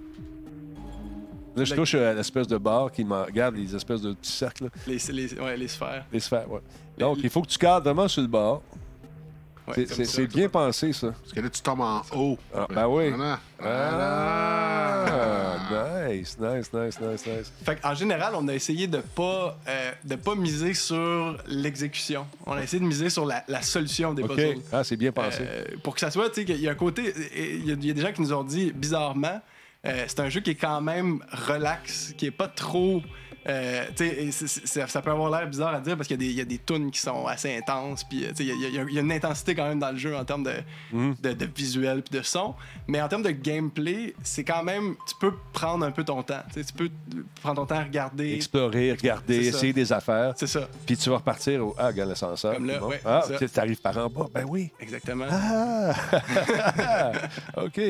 Là, je touche à l'espèce de barre qui me regarde les espèces de petits cercles, là, Les, les, ouais, les sphères. les sphères. Ouais. Donc, il faut que tu cadres vraiment sur le bord. Ouais, C'est- bien pensé, ça. Parce que là, tu tombes en haut. Ah, ben oui. Voilà. Ah, nice, nice, nice, nice, nice. Fait en général, on a essayé de pas euh, de pas miser sur l'exécution. On a essayé de miser sur la, la solution des OK. puzzles. Ah, c'est bien pensé. Euh, pour que ça soit, tu sais, qu'il y a un côté. Il y, a- il y a des gens qui nous ont dit, bizarrement, euh, c'est un jeu qui est quand même relax, qui est pas trop. Euh, et c'est- c'est- ça peut avoir l'air bizarre à dire parce qu'il y a des, il y a des tunes qui sont assez intenses, puis il y, y y a une intensité quand même dans le jeu en termes de, Mhm. de, de visuel puis de son. Mais en termes de gameplay, c'est quand même. Tu peux prendre un peu ton temps. Tu peux prendre ton temps à regarder. Explorer, regarder, C'est essayer des affaires. C'est ça, Puis tu vas repartir au. Ah, regarde l'ascenseur. Comme là, c'est bon. ouais, ah, c'est tu arrives par en bas. Ben oui. exactement. Ah! OK.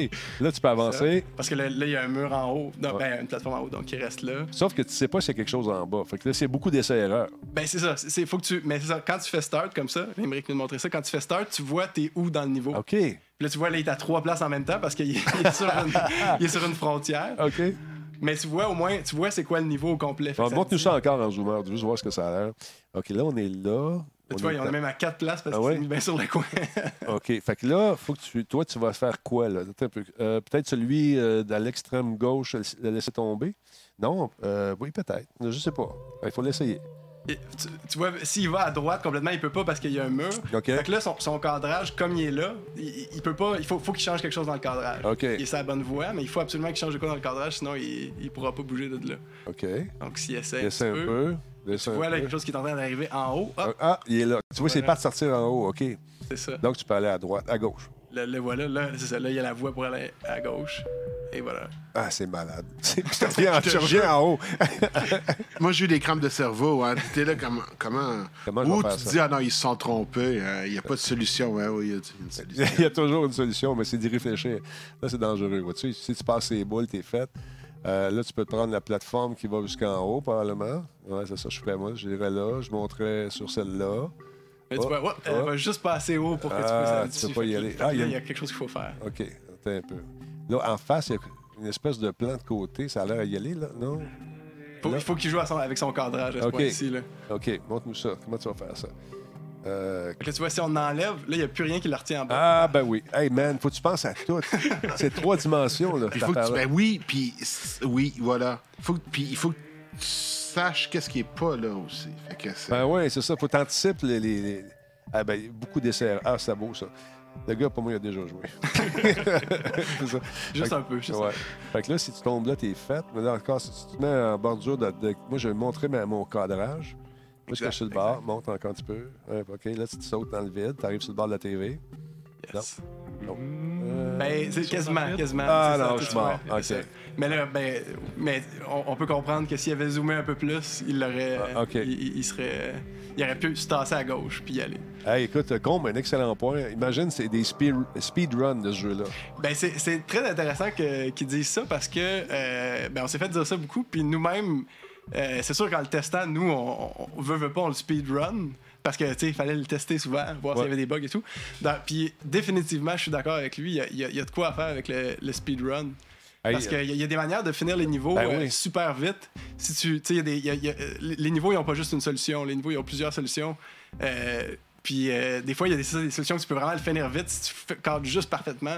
Là, tu peux avancer. Parce que là, il y a un mur en haut, non, Ouais. ben, une plateforme en haut, donc il reste là. Sauf que tu sais pas y a quelque chose en bas. Fait que là, c'est beaucoup d'essais-erreurs. Ben c'est ça, c'est faut que tu mais c'est ça, quand tu fais start comme ça, Émeric nous a montré ça, quand tu fais start, tu vois t'es où dans le niveau. OK. Puis là tu vois là il est à trois places en même temps parce qu'il est, il est sur une, il est sur une frontière. OK. Mais tu vois au moins tu vois c'est quoi le niveau au complet. Montre-nous ça encore en zoomer, juste voir ce que ça a l'air. OK, là, on est là. Tu vois, il y en a même à quatre places parce Ah que ouais? c'est mis bien sur le coin. OK. Fait que là, faut que tu, toi, tu vas faire quoi, là? Attends un peu. Euh, peut-être celui euh, à l'extrême gauche, le laisser tomber? Non? Euh, oui, peut-être. Je sais pas. Il faut l'essayer. Et tu, tu vois, s'il va à droite complètement, il peut pas parce qu'il y a un mur. OK. Fait que là, son, son cadrage, comme il est là, il, il peut pas. Il faut, faut qu'il change quelque chose dans le cadrage. OK. Il est sur la bonne voie, mais il faut absolument qu'il change de quoi dans le cadrage, sinon il, il pourra pas bouger de là. OK. Donc s'il essaie Laissez un un peu. Tu vois là, quelque chose qui est en train d'arriver en haut. Hop, Ah, il est là. Tu vois, c'est pas de sortir en haut. OK. c'est ça. Donc, tu peux aller à droite, à gauche. Le, le voilà, là, c'est ça. Là, il y a la voie pour aller à gauche. Et voilà. Ah, c'est malade. Tu reviens, tu reviens en haut. Moi, j'ai eu des crampes de cerveau. Hein. T'es là, comme, comment. Comment Ou tu te dis, ah non, ils se sont trompés. Il n'y a pas de solution. Ouais, oui, il y a une solution. Il y a toujours une solution, mais c'est d'y réfléchir. Là, c'est dangereux. vois-tu. Si tu passes les boules, t'es fait. Euh, là, tu peux te prendre la plateforme qui va jusqu'en haut, probablement. Ouais, c'est ça, je ferais moi. J'irais là, je monterais sur celle-là. Mais Oh, tu vois, ouais, elle oh. va juste pas assez haut pour que tu Ah, puisses aller tu peux pas y aller. Ah, il y a y quelque chose qu'il faut faire. OK, attends un peu. Là, en face, il y a une espèce de plan de côté. Ça a l'air à y aller, là? Non? Faut- Là. il faut qu'il joue à son- avec son cadrage à ce point-ci. OK, montre-nous ça. Comment tu vas faire ça? Euh, que tu vois, si on enlève, là, il n'y a plus rien qui le retient en bas. Ah, ben oui. Hey, man, faut que tu penses à tout. c'est trois dimensions, là. Il faut que tu. Ben oui, puis. Oui, voilà. Faut, puis il faut que tu saches qu'est-ce qui est pas là aussi. Fait que c'est- Ben oui, c'est ça. Faut t'anticiper les, les- les- Ah, ben, beaucoup d'essais. Ah, c'est beau, ça. Le gars, pour moi, il a déjà joué. c'est ça. Juste Fait- un peu. Juste Ouais. Fait que là, si tu tombes là, t'es fait. Mais là encore, si tu te mets en bordure de. de- Moi, je vais montrer mon cadrage. Moi, je suis Exact, sur le bord, monte encore un petit peu. Ouais, OK, là, tu te sautes dans le vide, tu arrives sur le bord de la TV. Yes. Non? Euh, Ben, c'est quasiment, quasiment. Ah, ça, non, je suis mort. OK. Mais là, ben, mais on, on peut comprendre que s'il avait zoomé un peu plus, il l'aurait. Ah, OK. il, il serait. Il aurait pu se tasser à gauche puis y aller. Hey, écoute, Combe, un excellent point. Imagine, c'est des speed, speedruns de ce jeu-là. Ben, c'est c'est très intéressant qu'ils disent ça parce que euh, ben, on s'est fait dire ça beaucoup. Puis nous-mêmes, euh, c'est sûr qu'en le testant, nous, on, on veut, veut pas, on le speedrun. Parce que, il fallait le tester souvent, voir s'il y avait des bugs et tout. Puis définitivement, je suis d'accord avec lui, il y y, a- il y a de quoi à faire avec le, le speedrun. Hey, Parce qu'il y, a- il y a des manières de finir les niveaux Ben euh, oui. super vite. Si tu, y a des- les niveaux, ils n'ont pas juste une solution. Les niveaux, ils ont plusieurs solutions. Euh, puis des, des fois, il y a des, des solutions que tu peux vraiment le finir vite si tu cadres juste parfaitement.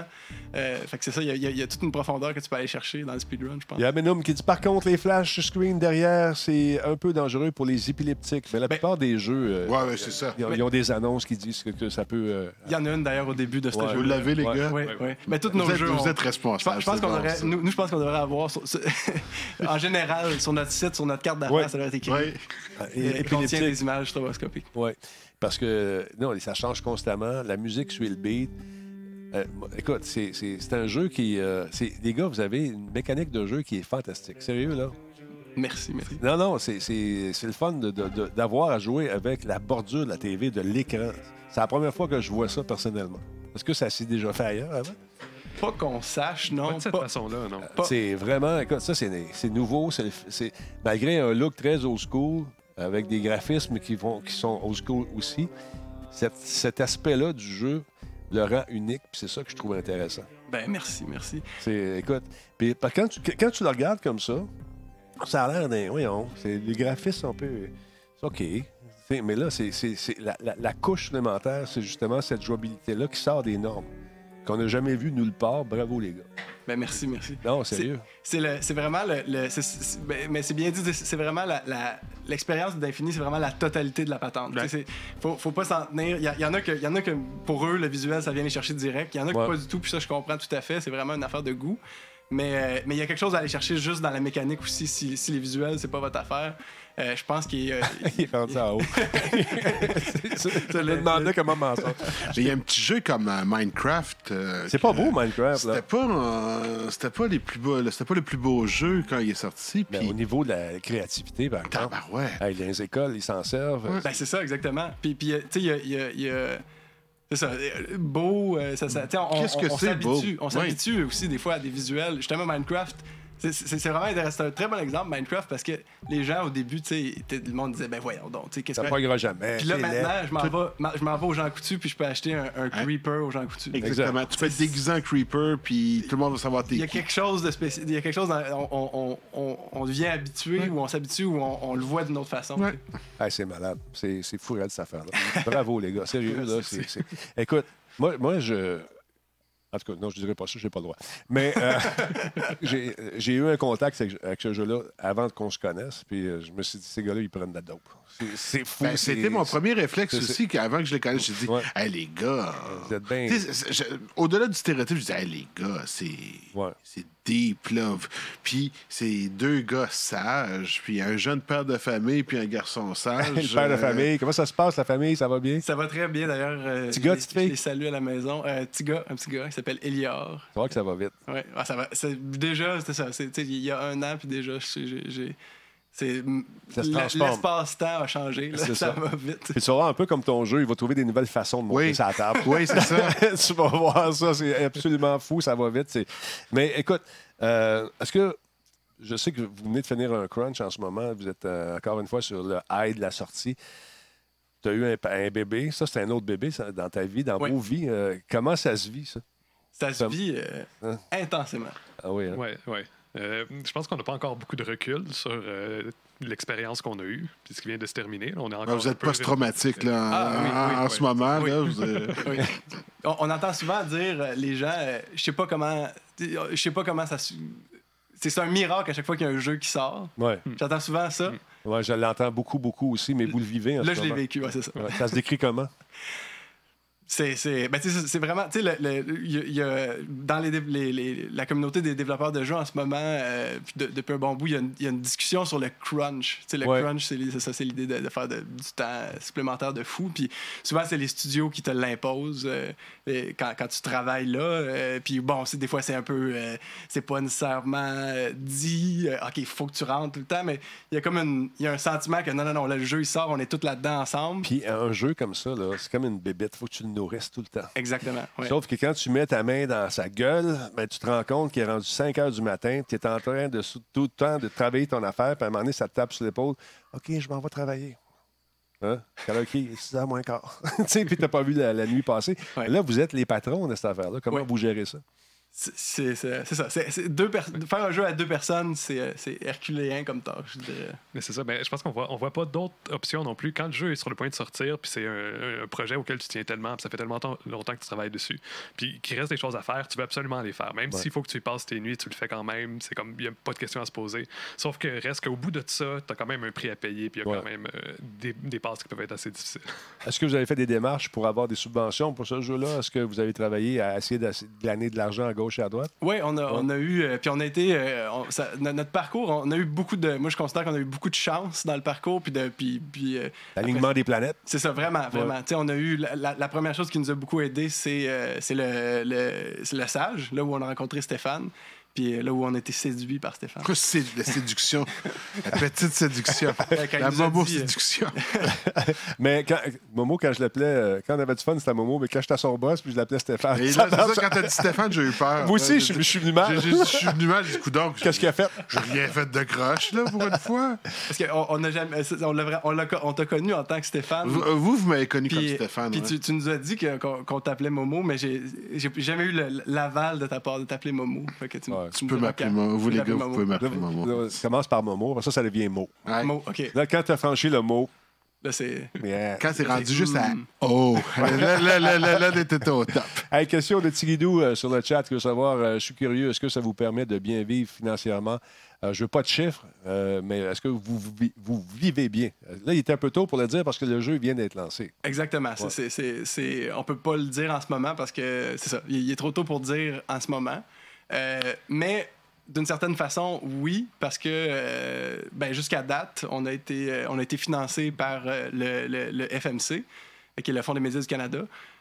Euh, fait que c'est ça, il y, a- y y toute une profondeur que tu peux aller chercher dans le speedrun, je pense. Il y a Menum qui dit par contre, les flash screen derrière, c'est un peu dangereux pour les épileptiques. Mais la Ben- plupart des jeux, euh, Ouais, ouais, c'est ça. ils, ont, ils ont des annonces qui disent que, que ça peut. euh, Il y en a une d'ailleurs au début de ce Ouais. jeu. Vous l'avez, les Ouais. gars? Oui, oui. Mais tous nos êtes, jeux. vous on- êtes responsables. je pense qu'on devrait, nous, nous, je pense qu'on devrait avoir, sur- sur- en général, sur notre site, sur notre carte d'affaires, Ouais. ça devrait être écrit. Ouais. euh, é- contient épileptiques. des images stroboscopiques. Oui. Parce que, non, ça change constamment. La musique suit le beat. Euh, écoute, c'est- c'est c'est un jeu qui. euh, c'est- les gars, vous avez une mécanique de jeu qui est fantastique. Sérieux, là? Merci, merci. Non, non, c'est c'est- c'est le fun de- de- de- d'avoir à jouer avec la bordure de la TV, de l'écran. C'est la première fois que je vois ça personnellement. Est-ce que ça s'est déjà fait ailleurs avant? Pas qu'on sache, Pas non. de cette pas- façon-là, non. Pas- C'est vraiment, écoute, ça, c'est c'est nouveau. c'est- c'est- malgré un look très old school, avec des graphismes qui, vont, qui sont old school aussi, cet, cet aspect-là du jeu le rend unique, puis c'est ça que je trouve intéressant. Ben, merci, merci. C'est, écoute, puis quand tu, quand tu le regardes comme ça, ça a l'air d'un. Voyons, c'est, les graphismes sont un peu. C'est OK. C'est- mais là, c'est, c'est- c'est la, la- la couche supplémentaire, c'est justement cette jouabilité-là qui sort des normes, qu'on n'a jamais vu nulle part. Bravo, les gars. Ben, merci, merci. Non, sérieux? C'est le- c'est vraiment le. le- ben, mais c'est bien dit, c'est- vraiment la- la- l'expérience d'Infini, c'est vraiment la totalité de la patente. Ouais. Sais, c'est- Faut, faut pas s'en tenir. Il y, il en a que, il y en a que pour eux, le visuel, ça vient les chercher direct. Il y en a que Ouais. pas du tout, puis ça, je comprends tout à fait. C'est vraiment une affaire de goût. Mais euh, mais il y a quelque chose à aller chercher juste dans la mécanique aussi. Si, si les visuels, c'est pas votre affaire, euh, je pense qu'il. euh, Il est rendu en haut. Je me demandais comment m'en. Mais il y a un petit jeu comme euh, Minecraft. euh, C'est pas beau, Minecraft. Là. C'était pas, euh, c'était pas les plus beaux, c'était pas le plus beau jeu quand il est sorti. Mais Puis, au niveau de la créativité, par exemple, hey, les écoles, ils s'en servent. Ben, c'est ça, exactement. Puis, puis euh, tu sais, il y a. il y a- il y a- c'est ça, euh, beau, euh, ça, ça- tu sais, on, Qu'est-ce que on- on c'est, s'habitue- beau? On s'habitue aussi des fois à des visuels. Justement, Minecraft, c'est- vraiment intéressant. C'est un très bon exemple, Minecraft, parce que les gens, au début, tu sais, le monde disait, ben voyons donc, tu sais, qu'est-ce Ça que... ne pognera jamais. Puis là, maintenant, je m'en vais, ma- je m'en vais aux gens coutus, puis je peux acheter un, un creeper aux gens coutus. Exactement. Tu peux être déguisé en creeper, puis tout le monde va savoir t'es Il y a quelque chose de spécial. Il y a quelque chose. dans- on, on, on, on devient habitué ou on s'habitue ou on, on le voit d'une autre façon. Ouais. Hey, c'est malade. C'est, fou, cette affaire-là. Bravo, les gars. Sérieux, là. Écoute, moi, moi, je. En tout cas, non, je dirais pas ça, j'ai pas le droit. Mais euh, j'ai, j'ai eu un contact avec, avec ce jeu-là avant qu'on se connaisse, puis euh, je me suis dit, ces gars-là, ils prennent de la dope. C'est, fou. Ben, c'était mon premier réflexe aussi, qu'avant que je les connaisse, j'ai dit, Ouais. hey, les gars. Vous êtes bien- Au-delà du stéréotype, je disais, hey, les gars, c'est. Ouais. C'est deep love. Puis c'est deux gars sages, puis un jeune père de famille, puis un garçon sage. le père de Euh, famille. Comment ça se passe, la famille? Ça va bien? Ça va très bien d'ailleurs. euh, Petit gars, petite fille? Je les salue à la maison. Euh, petit gars, un petit gars qui s'appelle Elior. Tu vois que ça va vite. Ouais. Ah, ça va. Déjà, c'était ça. c'est- tu sais, Il y a un an, puis déjà, j'ai- l'espace-temps a changé. là. Ça, ça. va vite. Puis tu un peu comme ton jeu, il va trouver des nouvelles façons de monter Oui. sa table. Oui, c'est ça. tu vas voir ça, c'est absolument fou, ça va vite. Mais écoute, euh, est-ce que je sais que vous venez de finir un crunch en ce moment, vous êtes euh, encore une fois sur le high de la sortie. Tu as eu un, un bébé, ça c'est un autre bébé ça, dans ta vie, dans Oui. vos vies. Euh, comment ça se vit, ça? Ça se vit euh, Hein? intensément. Ah oui, hein? Ouais, ouais. Euh, je pense qu'on n'a pas encore beaucoup de recul sur euh, l'expérience qu'on a eue, puis ce qui vient de se terminer. On est encore Ben, vous êtes post-traumatique là, en, Ah, oui, oui, en oui. ce moment. Oui. Là, vous, Oui. on, on entend souvent dire euh, les gens, euh, je sais pas comment, je sais pas comment ça se. C'est un miracle à chaque fois qu'il y a un jeu qui sort. Ouais. J'entends souvent ça. Ouais, je l'entends beaucoup, beaucoup aussi, mais vous le vivez en Là, ce je l'ai vécu, ouais, c'est ça. Ouais, Ça se décrit comment? C'est, c'est, ben, vraiment, tu sais, le- le- y a- il y a- dans les, les- les- la communauté des développeurs de jeux en ce moment, euh, de- depuis un bon bout, il y, a une, il y a une discussion sur le crunch. Tu sais, le Ouais. crunch, c'est, ça, c'est l'idée de, de faire de- du temps supplémentaire de fou. Puis souvent, c'est les studios qui te l'imposent euh, quand, quand tu travailles là. euh, puis bon, c'est, des fois, c'est un peu, euh, c'est pas nécessairement dit, OK, il faut que tu rentres tout le temps, mais il y a comme une- il y a un sentiment que non, non, non, là, le jeu, il sort, on est tous là-dedans ensemble. Puis un jeu comme ça, là, c'est comme une bébête, faut que tu le nourrisses tout le temps. Exactement. ouais. Sauf que quand tu mets ta main dans sa gueule, ben, tu te rends compte qu'il est rendu 5 heures du matin, tu es en train de tout le temps de travailler ton affaire, puis à un moment donné, ça te tape sur l'épaule. OK, je m'en vais travailler. Hein? Qu'il est? 6 heures moins quart. Tu sais, puis tu n'as pas vu la, la nuit passer. Ouais. Là, vous êtes les patrons de cette affaire-là. Comment Ouais. vous gérez ça? C'est c'est- c'est- c'est ça. C'est- c'est deux faire un jeu à deux personnes, c'est c'est herculéen comme tâche, je dirais. Mais c'est ça. Ben, je pense qu'on voit, on voit pas d'autres options non plus. Quand le jeu est sur le point de sortir, puis c'est un, un projet auquel tu tiens tellement, puis ça fait tellement temps- longtemps que tu travailles dessus, puis qu'il reste des choses à faire, tu veux absolument les faire. Même Ouais. s'il faut que tu y passes tes nuits, tu le fais quand même. C'est comme, il n'y a pas de question à se poser. Sauf que reste qu'au bout de ça, tu as quand même un prix à payer, puis il y a Ouais. quand même euh, des, des passes qui peuvent être assez difficiles. Est-ce que vous avez fait des démarches pour avoir des subventions pour ce jeu-là? Est-ce que vous avez travaillé à essayer de gagner de l'argent à gauche et à droite? Oui, on a, on a eu. euh, puis on a été. euh, on- ça- no- notre parcours, on a eu beaucoup de. Moi, je considère qu'on a eu beaucoup de chance dans le parcours. Puis, de, puis, puis, euh, L'alignement des planètes? c'est ça, vraiment, vraiment. Tu sais, On a eu. La, la- la première chose qui nous a beaucoup aidé, c'est c'est le, le, c'est le Sage, là où on a rencontré Stéphane. Puis euh, là où on a été séduit par Stéphane. C'est la séduction? la petite séduction. La momo dit, euh, séduction. Mais quand, Momo, quand je l'appelais, euh, quand on avait du fun, c'était Momo, mais quand j'étais à son boss, puis je l'appelais Stéphane. Et là, ça, quand t'as dit Stéphane, j'ai eu peur. Moi aussi, je, suis venu mal. Je suis venu mal, j'ai dit, coudonc. Qu'est-ce qu'il a fait? J'ai rien fait de croche, là, pour une fois. Parce qu'on on a jamais, c'est- on l'a vra- on l'a co- on t'a connu en tant que Stéphane. Vous, vous, vous m'avez connu comme Stéphane. puis ouais. tu, tu nous as dit que- qu'on qu'on t'appelait Momo, mais j'ai j'ai jamais eu le- l'aval de ta part de t'appeler Momo. Fait que tu, Ouais, tu peux m'appeler quand. Momo. Vous, les gars, vous pouvez m'appeler Momo. là, ça commence par Momo, après ça, ça devient. Ouais. Mo, OK. Là, quand tu as franchi le mot, Là, c'est... yeah. Quand c'est rendu juste à Mm. Oh, là, là, là, là, là, t'étais au top. Hey, question de Tigidou euh, sur le chat. Je veux savoir, euh, je suis curieux, est-ce que ça vous permet de bien vivre financièrement? Euh, je veux pas de chiffres, euh, mais est-ce que vous, vi- vous vivez bien? Euh, Là, il était un peu tôt pour le dire parce que le jeu vient d'être lancé. Exactement. C'est- Ouais. c'est- c'est- c'est- on peut pas le dire en ce moment parce que c'est ça. Il, il est trop tôt pour dire en ce moment. Euh, mais d'une certaine façon, oui, parce que euh, ben, jusqu'à date, on a été, euh, on a été financé par euh, le, le- le FMC, qui est le Fonds des médias du Canada.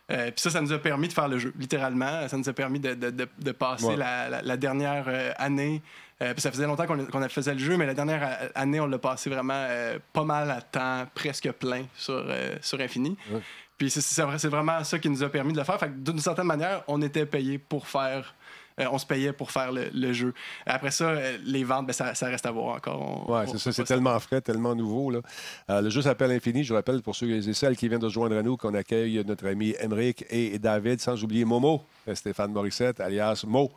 Puis ça, ça nous a permis de faire le jeu, littéralement. Ça nous a permis de, de- de- de passer Ouais. la, la- la dernière année. Puis ça faisait longtemps qu'on qu'on faisait le jeu, mais la dernière année, on l'a passé vraiment pas mal à temps, presque plein sur, sur Infini. Ouais. Puis c'est- c'est vrai- c'est vraiment ça qui nous a permis de le faire. D'une certaine manière, on était payé pour faire. Euh, on se payait pour faire le, le jeu. Après ça, euh, les ventes, ben, ça, ça reste à voir encore. Oui, c'est ça. C'est tellement frais, tellement nouveau. Là. Euh, le jeu s'appelle Infini. Je rappelle pour ceux et celles qui viennent de se joindre à nous qu'on accueille notre ami Emeric et David, sans oublier Momo, Stéphane Morissette, alias Mo,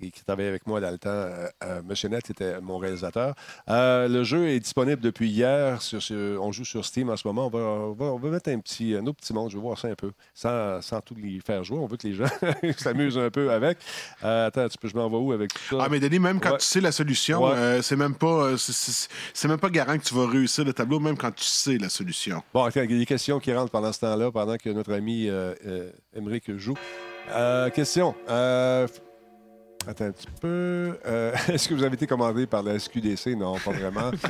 et qui travaillait avec moi dans le temps. Euh, euh, Monsieur Net était mon réalisateur. Euh, le jeu est disponible depuis hier. Sur, sur- on joue sur Steam en ce moment. On va, on va, on va mettre un, petit, un autre petit monde. Je vais voir ça un peu, sans, sans tout les faire jouer. On veut que les gens s'amusent un peu avec. Euh, attends, tu peux, je m'en vais où avec tout ça? Ah, mais Denis, même quand Ouais. tu sais la solution, Ouais. euh, c'est même pas euh, c'est- même pas garant que tu vas réussir le tableau, même quand tu sais la solution. Bon, il y a des questions qui rentrent pendant ce temps-là, pendant que notre ami euh, euh, Émeric joue. Euh, question. Euh, attends un petit peu. Euh, Est-ce que vous avez été commandé par la SQDC? Non, pas vraiment.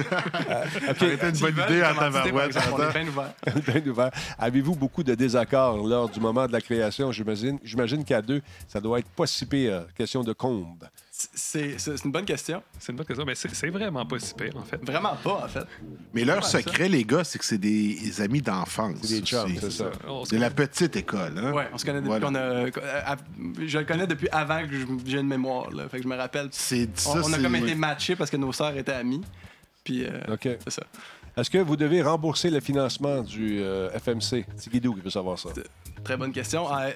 Euh, OK. C'était une bonne idée par tabarouette. On est bien ouvert. Bien ouvert. Avez-vous beaucoup de désaccords lors du moment de la création? J'imagine, j'imagine qu'à deux, ça doit être pas si pire. Question de combe. C'est une bonne question. C'est une bonne question, mais c'est vraiment pas si pire, en fait. Vraiment pas, en fait. Mais leur ça. secret, les gars, c'est que c'est des amis d'enfance. C'est des chums, c'est ça. On De la petite école. Hein? Ouais, on se connaît depuis Voilà. qu'on a. euh, Je le connais depuis avant que j'ai une mémoire, là. Fait que je me rappelle. C'est On, ça, on a c'est- comme été matchés parce que nos sœurs étaient amies. Puis, euh, OK. c'est ça. Est-ce que vous devez rembourser le financement du euh, FMC? C'est Guido qui veut savoir ça. Très bonne question. Ah,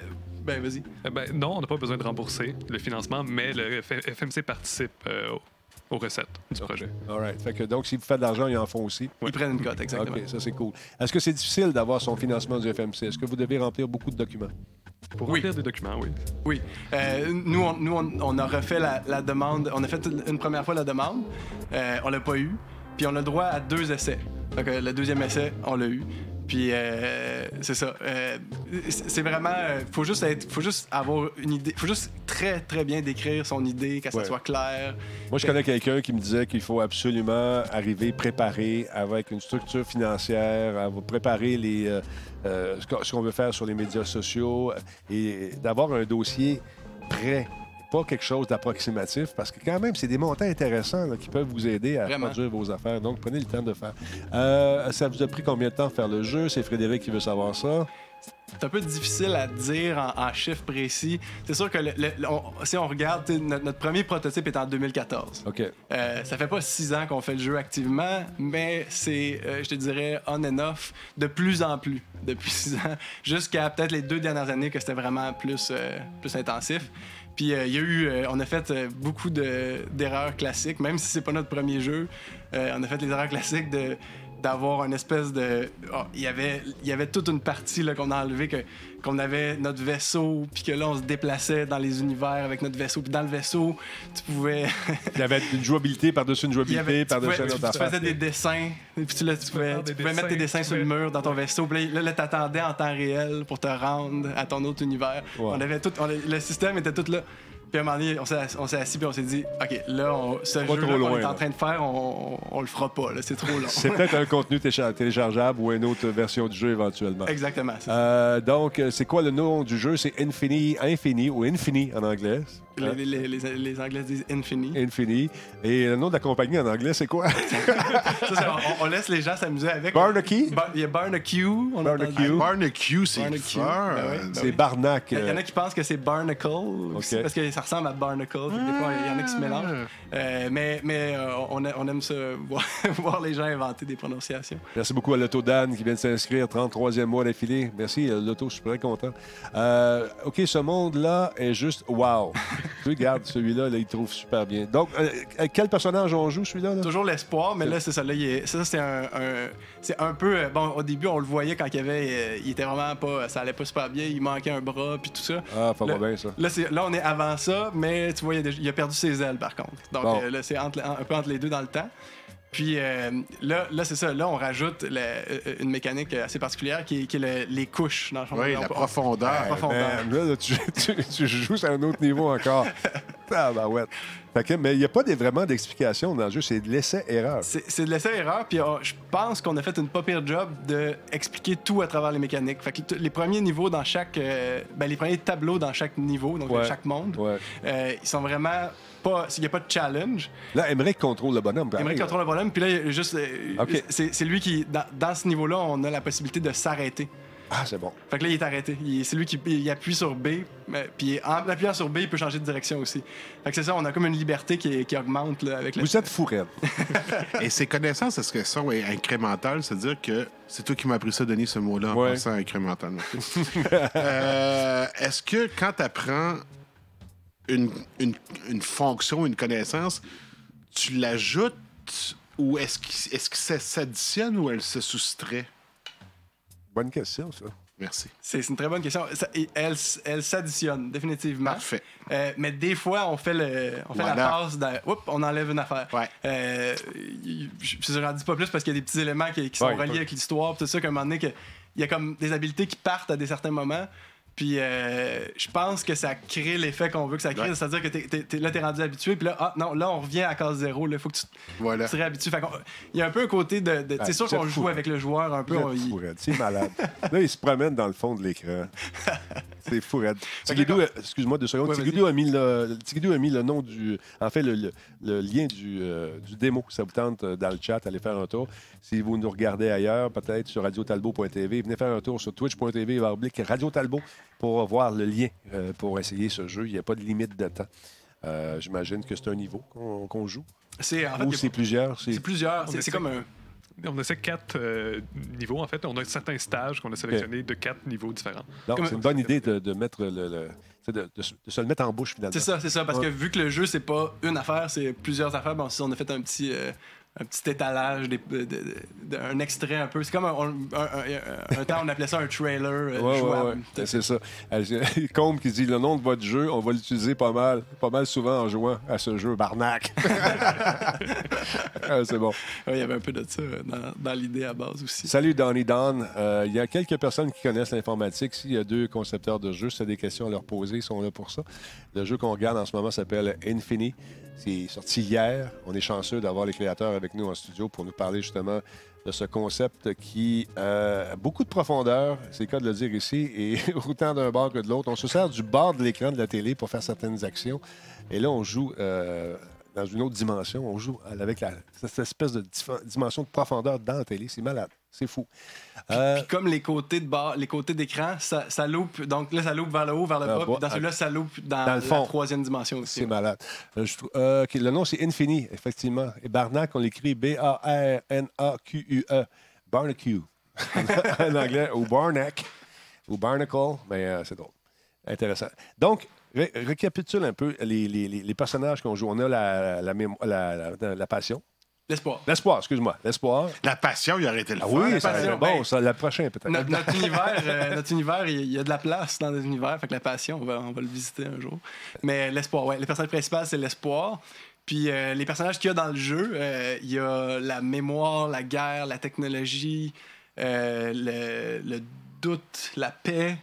ben, vas-y. Eh ben, non, on n'a pas besoin de rembourser le financement, mais le F- FMC participe euh, aux- recettes du projet. All right. Fait que, donc, si vous faites de l'argent, ils en font aussi. Ils prennent une cote, exactement. OK, ça c'est cool. Est-ce que c'est difficile d'avoir son financement du FMC? Est-ce que vous devez remplir beaucoup de documents? Pour Oui. remplir des documents, oui. Oui. Euh, nous, on, nous on, on a refait la, la demande. On a fait une première fois la demande. Euh, on l'a pas eu. Puis on a droit à deux essais. Donc, euh, le deuxième essai, on l'a eu. Puis euh, c'est ça. Euh, c'est vraiment. euh, faut juste être. Faut juste avoir une idée. Faut juste très très bien décrire son idée, que ça Ouais. soit clair. Moi, je connais quelqu'un qui me disait qu'il faut absolument arriver préparé avec une structure financière, à préparer les, euh, ce qu'on- veut faire sur les médias sociaux et d'avoir un dossier prêt. Pas quelque chose d'approximatif, parce que quand même, c'est des montants intéressants là, qui peuvent vous aider à Vraiment. produire vos affaires. Donc, prenez le temps de faire. Euh, ça vous a pris combien de temps de faire le jeu? C'est Frédéric qui veut savoir ça. C'est un peu difficile à dire en, en chiffres précis. C'est sûr que le- le- on- si on regarde, notre, notre premier prototype est en 2014. OK. Euh, ça fait pas six ans qu'on fait le jeu activement, mais c'est, euh, je te dirais, on and off de plus en plus depuis six ans, jusqu'à peut-être les deux dernières années que c'était vraiment plus, euh, plus intensif. Puis euh, il y a eu, euh, on a fait euh, beaucoup de- d'erreurs classiques, même si c'est pas notre premier jeu. on a fait les erreurs classiques de d'avoir une espèce de oh, il y avait il y avait toute une partie là qu'on a enlevé que qu'on avait notre vaisseau puis que là on se déplaçait dans les univers avec notre vaisseau puis dans le vaisseau tu pouvais Il y avait une jouabilité par-dessus une jouabilité, avait, tu, par-dessus pouvais- une tu- autre tu faisais des dessins, et puis tu, là, tu pouvais, tu des pouvais mettre tes dessins, tu sur le mur dans ton vaisseau. Puis là, là, t'attendais en temps réel pour te rendre à ton autre univers. Ouais. On avait tout, on- le système était tout là. Puis à un moment donné, on s'est assis puis on s'est dit, OK, là, on, ce jeu qu'on est en train de faire, on, on, on le fera pas. là, C'est trop long. C'est peut-être un contenu télécha- téléchargeable ou une autre version du jeu éventuellement. Exactement. Euh, donc, c'est quoi le nom du jeu? C'est Infini, Infini ou Infini en anglais? Hein? Les, les- les- les Anglais disent Infini. Infini. Et le nom de la compagnie en anglais, c'est quoi? Ça, on, on laisse les gens s'amuser avec. Barnaky? Bar- Il y a Barnacle. Barnacle. c'est. Ben oui, ben c'est oui. Barnac. Il y en a qui pensent que c'est Barnacle, aussi, Ok. parce que ça ressemble à Barnacle. Des fois, il y en a qui se mélangent. Euh, mais mais euh, on, a- on aime ça, voir, voir les gens inventer des prononciations. Merci beaucoup à l'Auto Dan qui vient de s'inscrire, 33e mois d'affilée. Merci, euh, l'Auto, je suis très content. Euh, OK, ce monde-là est juste wow. tu regardes, celui-là, là, il trouve super bien. Donc, euh, euh, quel personnage on joue, celui-là? là? Toujours l'espoir, mais là, c'est ça. Là, il est- ça, c'est un, un- c'est un peu. euh, Bon, au début, on le voyait quand il y avait. il était vraiment pas. Ça allait pas super bien. Il manquait un bras, puis tout ça. Ah, Là- bien, ça. Là, c'est- là, on est avant ça, mais tu vois, il a, déjà- il a perdu ses ailes, par contre. Donc, Bon. euh, là, c'est entre- un peu entre les deux dans le temps. Puis euh, là, là c'est ça. Là, on rajoute la- euh, une mécanique assez particulière qui est, qui est le- les couches. Dans le fond. Oui, On- la on- profondeur. La profondeur. Là, là, tu, tu- tu joues sur un autre niveau encore. Ah, bah ouais. Fait que, mais il n'y a pas des- vraiment d'explication dans le jeu, c'est de l'essai-erreur. C'est c'est de l'essai-erreur, puis je pense qu'on a fait une pas pire job d'expliquer tout à travers les mécaniques. Fait que t- les premiers niveaux dans chaque. euh, ben, les premiers tableaux dans chaque niveau, donc Ouais. dans chaque monde, Ouais. euh, ils sont vraiment pas. Il n'y a pas de challenge. Là, Emmerich contrôle le bonhomme. Pareil, aimerait contrôle le bonhomme, puis là, il y a juste. euh. C'est c'est lui qui. Dans, dans ce niveau-là, on a la possibilité de s'arrêter. Ah, c'est bon. Fait que là, il est arrêté. Il- C'est lui qui il appuie sur B, mais- puis en appuyant sur B, il peut changer de direction aussi. Fait que c'est ça, on a comme une liberté qui, qui augmente là, avec le. Vous êtes fou, raide. Et ces connaissances, est-ce qu'elles sont incrémentales? C'est-à-dire que c'est toi qui m'as appris ça, Denis, ce mot-là, en Ouais. pensant incrémental. Euh, est-ce que quand tu apprends une, une, une fonction, une connaissance, tu l'ajoutes ou est-ce que, est-ce que ça s'additionne ou elle se soustrait? Bonne question, ça. Merci. C'est c'est une très bonne question. Ça- elle, elle s'additionne définitivement. Parfait. Euh, mais des fois, on fait, le, on fait la passe. d'un- Oups, on enlève une affaire. Ouais. Euh, y- je je n'en dis pas plus parce qu'il y a des petits éléments qui, qui sont Ouais, reliés ouais. avec l'histoire. Tout ça, qu'à un moment donné, que- il y a comme des habiletés qui partent à des certains moments. Puis euh, je pense que ça crée l'effet qu'on veut que ça crée. Ouais. C'est-à-dire que t'es- t'es- t'es- là, tu es rendu habitué. Puis là, ah, non, là, on revient à case zéro. Il faut que tu Voilà. tu te réhabitues. Il y a un peu un côté de. de- Ah, c'est sûr vous êtes qu'on fou. joue avec le joueur un peu. Il- fou, raide. C'est malade. là, il se promène dans le fond de l'écran. C'est fou. Tigidou, euh, excuse-moi deux secondes. Ouais. Tigidou a, mis le, Tigidou a mis le nom du. En fait, le, le- le lien du, euh, du démo. Ça vous tente dans le chat, allez faire un tour. Si vous nous regardez ailleurs, peut-être sur radiotalbo.tv, venez faire un tour sur twitch.tv, oblique Radio Talbot, pour voir le lien euh, pour essayer ce jeu. Il n'y a pas de limite de temps. Euh, J'imagine que c'est un niveau qu'on joue. C'est en fait, Ou a- c'est plusieurs. c'est- plusieurs. C'est comme un. On essaie quatre euh, niveaux, en fait. On a certains stages qu'on a sélectionnés de quatre niveaux différents. Comme- c'est une bonne idée de, de mettre le. de, de se- de se le mettre en bouche, finalement. C'est ça, c'est ça. Parce Ouais. que vu que le jeu, c'est pas une affaire, c'est plusieurs affaires, bon, si on a fait un petit, euh, un petit étalage, des- de- de- de- un extrait un peu. C'est comme un, on- un- un- un temps, on appelait ça un trailer euh, Ouais, ouais, jouable. ouais. C'est ça. Combe qui dit le nom de votre jeu, on va l'utiliser pas mal, pas mal souvent en jouant à ce jeu, Barnac. Ah, c'est bon. Il y avait un peu de ça euh, dans, dans l'idée à base aussi. Salut Donny Don. Euh, Il y a quelques personnes qui connaissent l'informatique. S'il y a deux concepteurs de jeux, as des questions à leur poser, ils sont là pour ça. Le jeu qu'on regarde en ce moment s'appelle Infini. C'est sorti hier. On est chanceux d'avoir les créateurs avec nous en studio pour nous parler justement de ce concept qui euh, a beaucoup de profondeur, c'est le cas de le dire ici, et autant d'un bord que de l'autre. On se sert du bord de l'écran de la télé pour faire certaines actions. Et là, on joue euh, dans une autre dimension. On joue avec cette espèce de dimension de profondeur dans la télé. C'est malade. C'est fou. Euh, Puis comme les côtés de bar, les côtés d'écran, ça, ça loupe. Donc là, ça loupe vers le haut, vers le Vers bas. Puis dans celui-là, ça loupe dans, dans le la troisième dimension aussi. c'est malade. Euh, je euh, le nom, c'est Infini, effectivement. Et Barnac, on l'écrit B-A-R-N-A-Q-U-E. Barnacle. en anglais, ou Barnac, ou Barnacle, mais c'est drôle. Intéressant. Donc, ré- récapitule un peu les, les- les- les personnages qu'on joue. On a la- la passion. L'espoir. L'espoir, excuse-moi. L'espoir. La passion, il aurait été le Ah fun. oui, la ça passion, bon, ben, ça, la prochaine peut-être. Notre, notre univers, euh, notre univers, il il y a de la place dans notre univers. Fait que la passion, on va, on va le visiter un jour. Mais l'espoir, ouais. Le personnage principal, c'est l'espoir. Puis euh, les personnages qu'il y a dans le jeu, euh, il y a la mémoire, la guerre, la technologie, euh, le, le doute, la paix.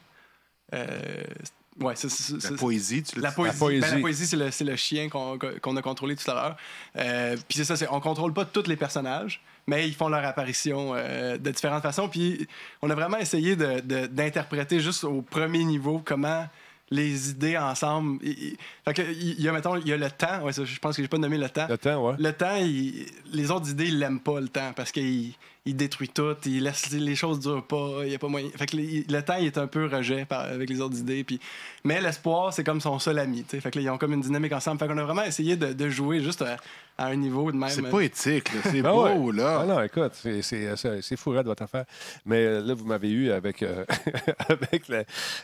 Ouais, c'est, c'est- La poésie, tu la poésie, poésie. Ben, la poésie, c'est le, c'est le chien qu'on qu'on a contrôlé tout à l'heure. Euh, puis c'est ça, c'est, on contrôle pas tous les personnages, mais ils font leur apparition euh, de différentes façons. Puis on a vraiment essayé de- de- d'interpréter juste au premier niveau comment les idées ensemble. Il, fait que, il y a, mettons, il y a le temps. Ouais, ça, je pense que j'ai pas nommé le temps. Le temps, ouais. Le temps, il- les autres idées, ils l'aiment pas, le temps, parce qu'il il détruit tout, il laisse les choses durent pas, il y a pas moyen. Fait que le, le temps, il est un peu rejet par- avec les autres idées. Puis... Mais l'espoir, c'est comme son seul ami. Fait que là, ils ont comme une dynamique ensemble. Fait qu'on a vraiment essayé de, de jouer juste à, à un niveau de même. C'est pas éthique, là. c'est Ah beau, ouais. là. Ah non, écoute, c'est- c'est c'est- c'est fou, de votre affaire. Mais euh, là, vous m'avez eu avec, euh, avec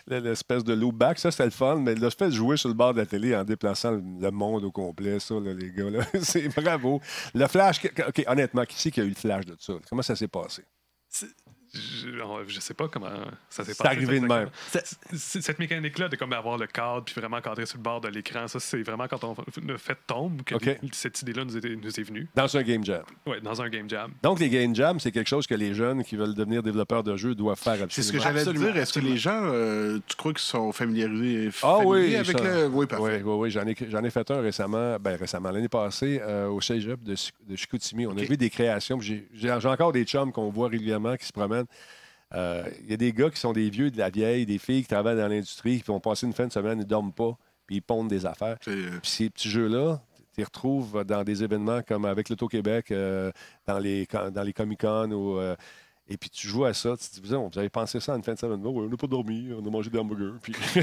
l'espèce de loop back. Ça, c'était le fun. Mais le fait de jouer sur le bord de la télé en déplaçant le, le monde au complet, ça, là, les gars, là, c'est bravo. Le flash, OK, honnêtement, qui c'est qui a eu le flash de ça? Comment ça s'est passé? Je, je sais pas comment ça s'est C'est passé. arrivé de même. Cette mécanique-là de comme avoir le cadre puis vraiment cadrer sur le bord de l'écran, ça c'est vraiment quand on le fait tombe que OK. cette idée-là nous, est- nous est venue. Dans un game jam. Ouais, dans un game jam. Donc, les game jams, c'est quelque chose que les jeunes qui veulent devenir développeurs de jeux doivent faire absolument. C'est ce que j'allais te dire. Est-ce que les gens, euh, tu crois qu'ils sont familiarisés, Ah oui, avec ça- le. Oui, parfait. Oui, oui, oui. J'en ai, j'en ai fait un récemment, ben récemment, l'année passée, euh, au cégep de, de Chicoutimi. On a OK. vu des créations. j'ai encore des chums qu'on voit régulièrement qui se promènent. Euh, Il y a des gars qui sont des vieux de la vieille, des filles qui travaillent dans l'industrie, qui vont passer une fin de semaine, ils ne dorment pas, puis ils pondent des affaires. Euh, Puis ces petits jeux-là, tu les retrouves dans des événements comme avec l'Auto-Québec, euh, dans les, dans les Comic-Con ou. euh, et puis tu joues à ça, tu te dis, vous avez pensé ça en une fin de semaine? Oh, ouais, on n'a pas dormi, on a mangé des hamburgers. Puis, tu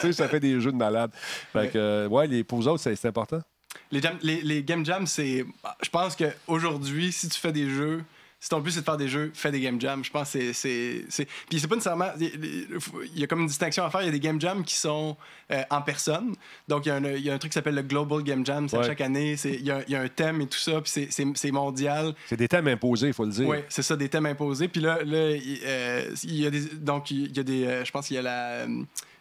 sais, ça fait des jeux de malade. Fait que, euh, ouais, les, pour vous autres, c'est important. Les, jam- les, les game jams, c'est. Je pense qu'aujourd'hui, si tu fais des jeux, si ton but c'est de faire des jeux, fais des game jams. Je pense que c'est- Puis c'est pas nécessairement. Il y a comme une distinction à faire. Il y a des game jams qui sont euh, en personne. Donc il y, a un, il y a un truc qui s'appelle le Global Game Jam. C'est Ouais. chaque année. Il y, a, il y a un thème et tout ça. Puis c'est- mondial. C'est des thèmes imposés, il faut le dire. Oui, c'est ça, des thèmes imposés. Puis là, là il, euh, il y a des. Donc, il y a des. euh, je pense qu'il y a la.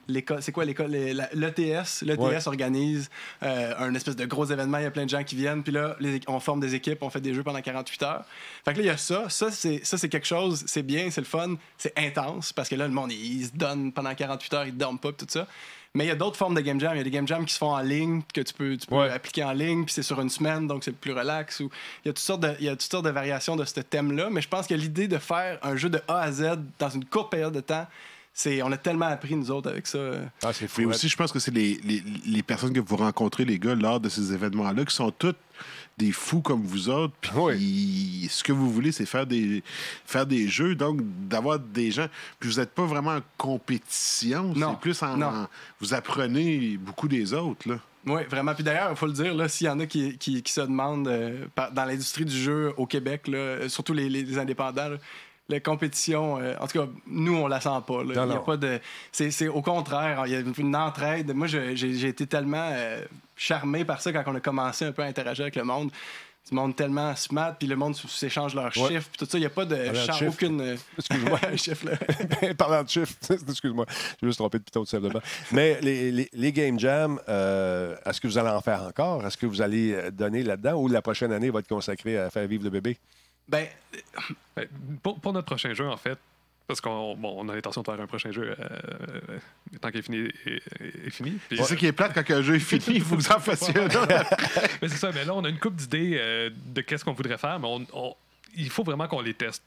L'école, c'est quoi l'école? L'ETS. L'ETS Ouais. organise euh, un espèce de gros événement. Il y a plein de gens qui viennent. Puis là, les- on forme des équipes, on fait des jeux pendant 48 heures. Fait que là, il y a ça. Ça, c'est, ça, c'est quelque chose, c'est bien, c'est le fun, c'est intense. Parce que là, le monde, il, il se donne pendant 48 heures, il ne dorment pas, tout ça. Mais il y a d'autres formes de game jam. Il y a des game jams qui se font en ligne, que tu peux, tu peux Ouais. appliquer en ligne, puis c'est sur une semaine, donc c'est plus relax. Ou... Il, y a toutes sortes de, il y a toutes sortes de variations de ce thème-là, mais je pense que l'idée de faire un jeu de A à Z dans une courte période de temps, c'est, on a tellement appris, nous autres, avec ça. Ah, c'est fou. Mais aussi, je pense que c'est les, les, les personnes que vous rencontrez, les gars, lors de ces événements-là, qui sont toutes des fous comme vous autres. Puis Oui. ce que vous voulez, c'est faire des, faire des jeux. Donc, d'avoir des gens. Puis vous n'êtes pas vraiment en compétition. Non. C'est plus en, Non. en- Vous apprenez beaucoup des autres, là. Oui, vraiment. Puis d'ailleurs, il faut le dire, là, s'il y en a qui, qui, qui se demandent euh, par- dans l'industrie du jeu au Québec, là, surtout les, les indépendants, là, la compétition, euh, en tout cas, nous, on la sent pas. là. Il y a pas de. C'est c'est au contraire, il y a une entraide. Moi, je- j'ai été tellement euh, charmé par ça quand on a commencé un peu à interagir avec le monde. Du monde tellement smart, puis le monde s'échange leurs Ouais. chiffres, puis tout ça. Il n'y a pas de char- aucune. euh, Excuse-moi. chiffre, là. Parlant de chiffres, excuse-moi, j'ai juste trompé de piton de simplement. Mais les, les, les Game Jam, euh, est-ce que vous allez en faire encore? Est-ce que vous allez donner là-dedans ou la prochaine année va être consacrée à faire vivre le bébé? Ben, Ben, Pour, pour notre prochain jeu, en fait, parce qu'on bon, on a l'intention de faire un prochain jeu euh, euh, tant qu'il est fini. Est, est fini. C'est ça qui est plate quand un jeu est fini. Il faut que vous en fassiez un autre. Mais c'est ça, mais là, on a une coupe d'idées euh, de qu'est-ce qu'on voudrait faire, mais on, on- il faut vraiment qu'on les teste.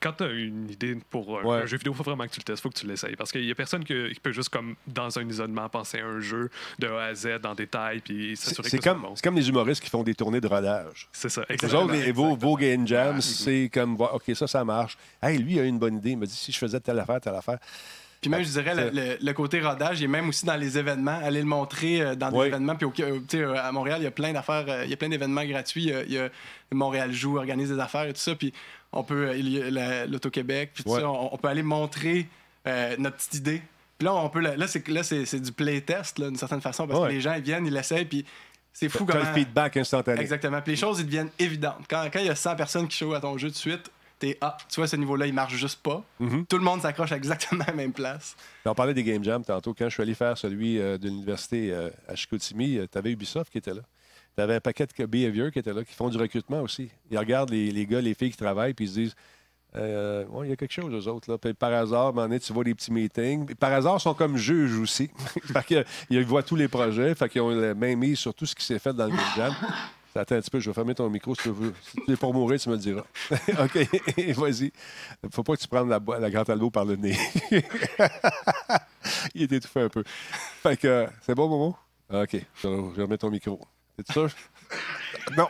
Quand tu as une idée pour un, Ouais. un jeu vidéo, il faut vraiment que tu le testes, il faut que tu l'essayes. Parce qu'il n'y a personne que- qui peut juste, comme dans un isolement, penser à un jeu de A à Z en détail, puis C'est s'assurer que c'est comme, bon. c'est comme les humoristes qui font des tournées de rodage. C'est ça, exactement. les- vos, vos Game Jams, c'est comme, OK, ça, ça marche. Hey, lui, il a une bonne idée. Il m'a dit, si je faisais telle affaire, telle affaire. Puis même, je dirais, le, le- le côté rodage, il est même aussi dans les événements. Aller le montrer euh, dans des Oui. événements. Puis au- euh, tu sais, à Montréal, il y a plein d'affaires, euh, il y a plein d'événements gratuits. Il y a- il y a Montréal Joue, organise des affaires et tout ça. Puis on peut, il y a la- l'Auto-Québec, puis tout Ouais. ça, on, on peut aller montrer euh, notre petite idée. Puis là, on peut, là, c'est, là, c'est, c'est du playtest, d'une certaine façon, parce Ouais. que les gens, ils viennent, ils l'essayent, puis c'est fou Tu as comment... le feedback instantané. Exactement. Puis les choses, ils deviennent évidentes. Quand, quand il y a 100 personnes qui jouent à ton jeu de suite, t'es ah, tu vois, ce niveau-là, il marche juste pas. Mhm. Tout le monde s'accroche à exactement la même place. On parlait des Game Jams tantôt. Quand je suis allé faire celui euh, de l'université euh, à Chicoutimi, tu avais Ubisoft qui était là. Tu avais un paquet de Behavior qui était là, qui font du recrutement aussi. Ils regardent les, les gars, les filles qui travaillent, puis ils se disent euh, Ouais, il y a quelque chose, eux autres. Là. Puis par hasard, à donné, tu vois des petits meetings. Puis par hasard, ils sont comme juges aussi. fait que, ils voient tous les projets. Fait qu'ils ont la main mise sur tout ce qui s'est fait dans le Game Jam. Attends un petit peu, je vais fermer ton micro si tu veux. Si tu es pour mourir, tu me le diras. OK, vas-y. Faut pas que tu prennes la, la grande albo par le nez. Il est étouffé un peu. Fait que, c'est bon, Momo? OK, je je remettre ton micro. T'es sûr? non,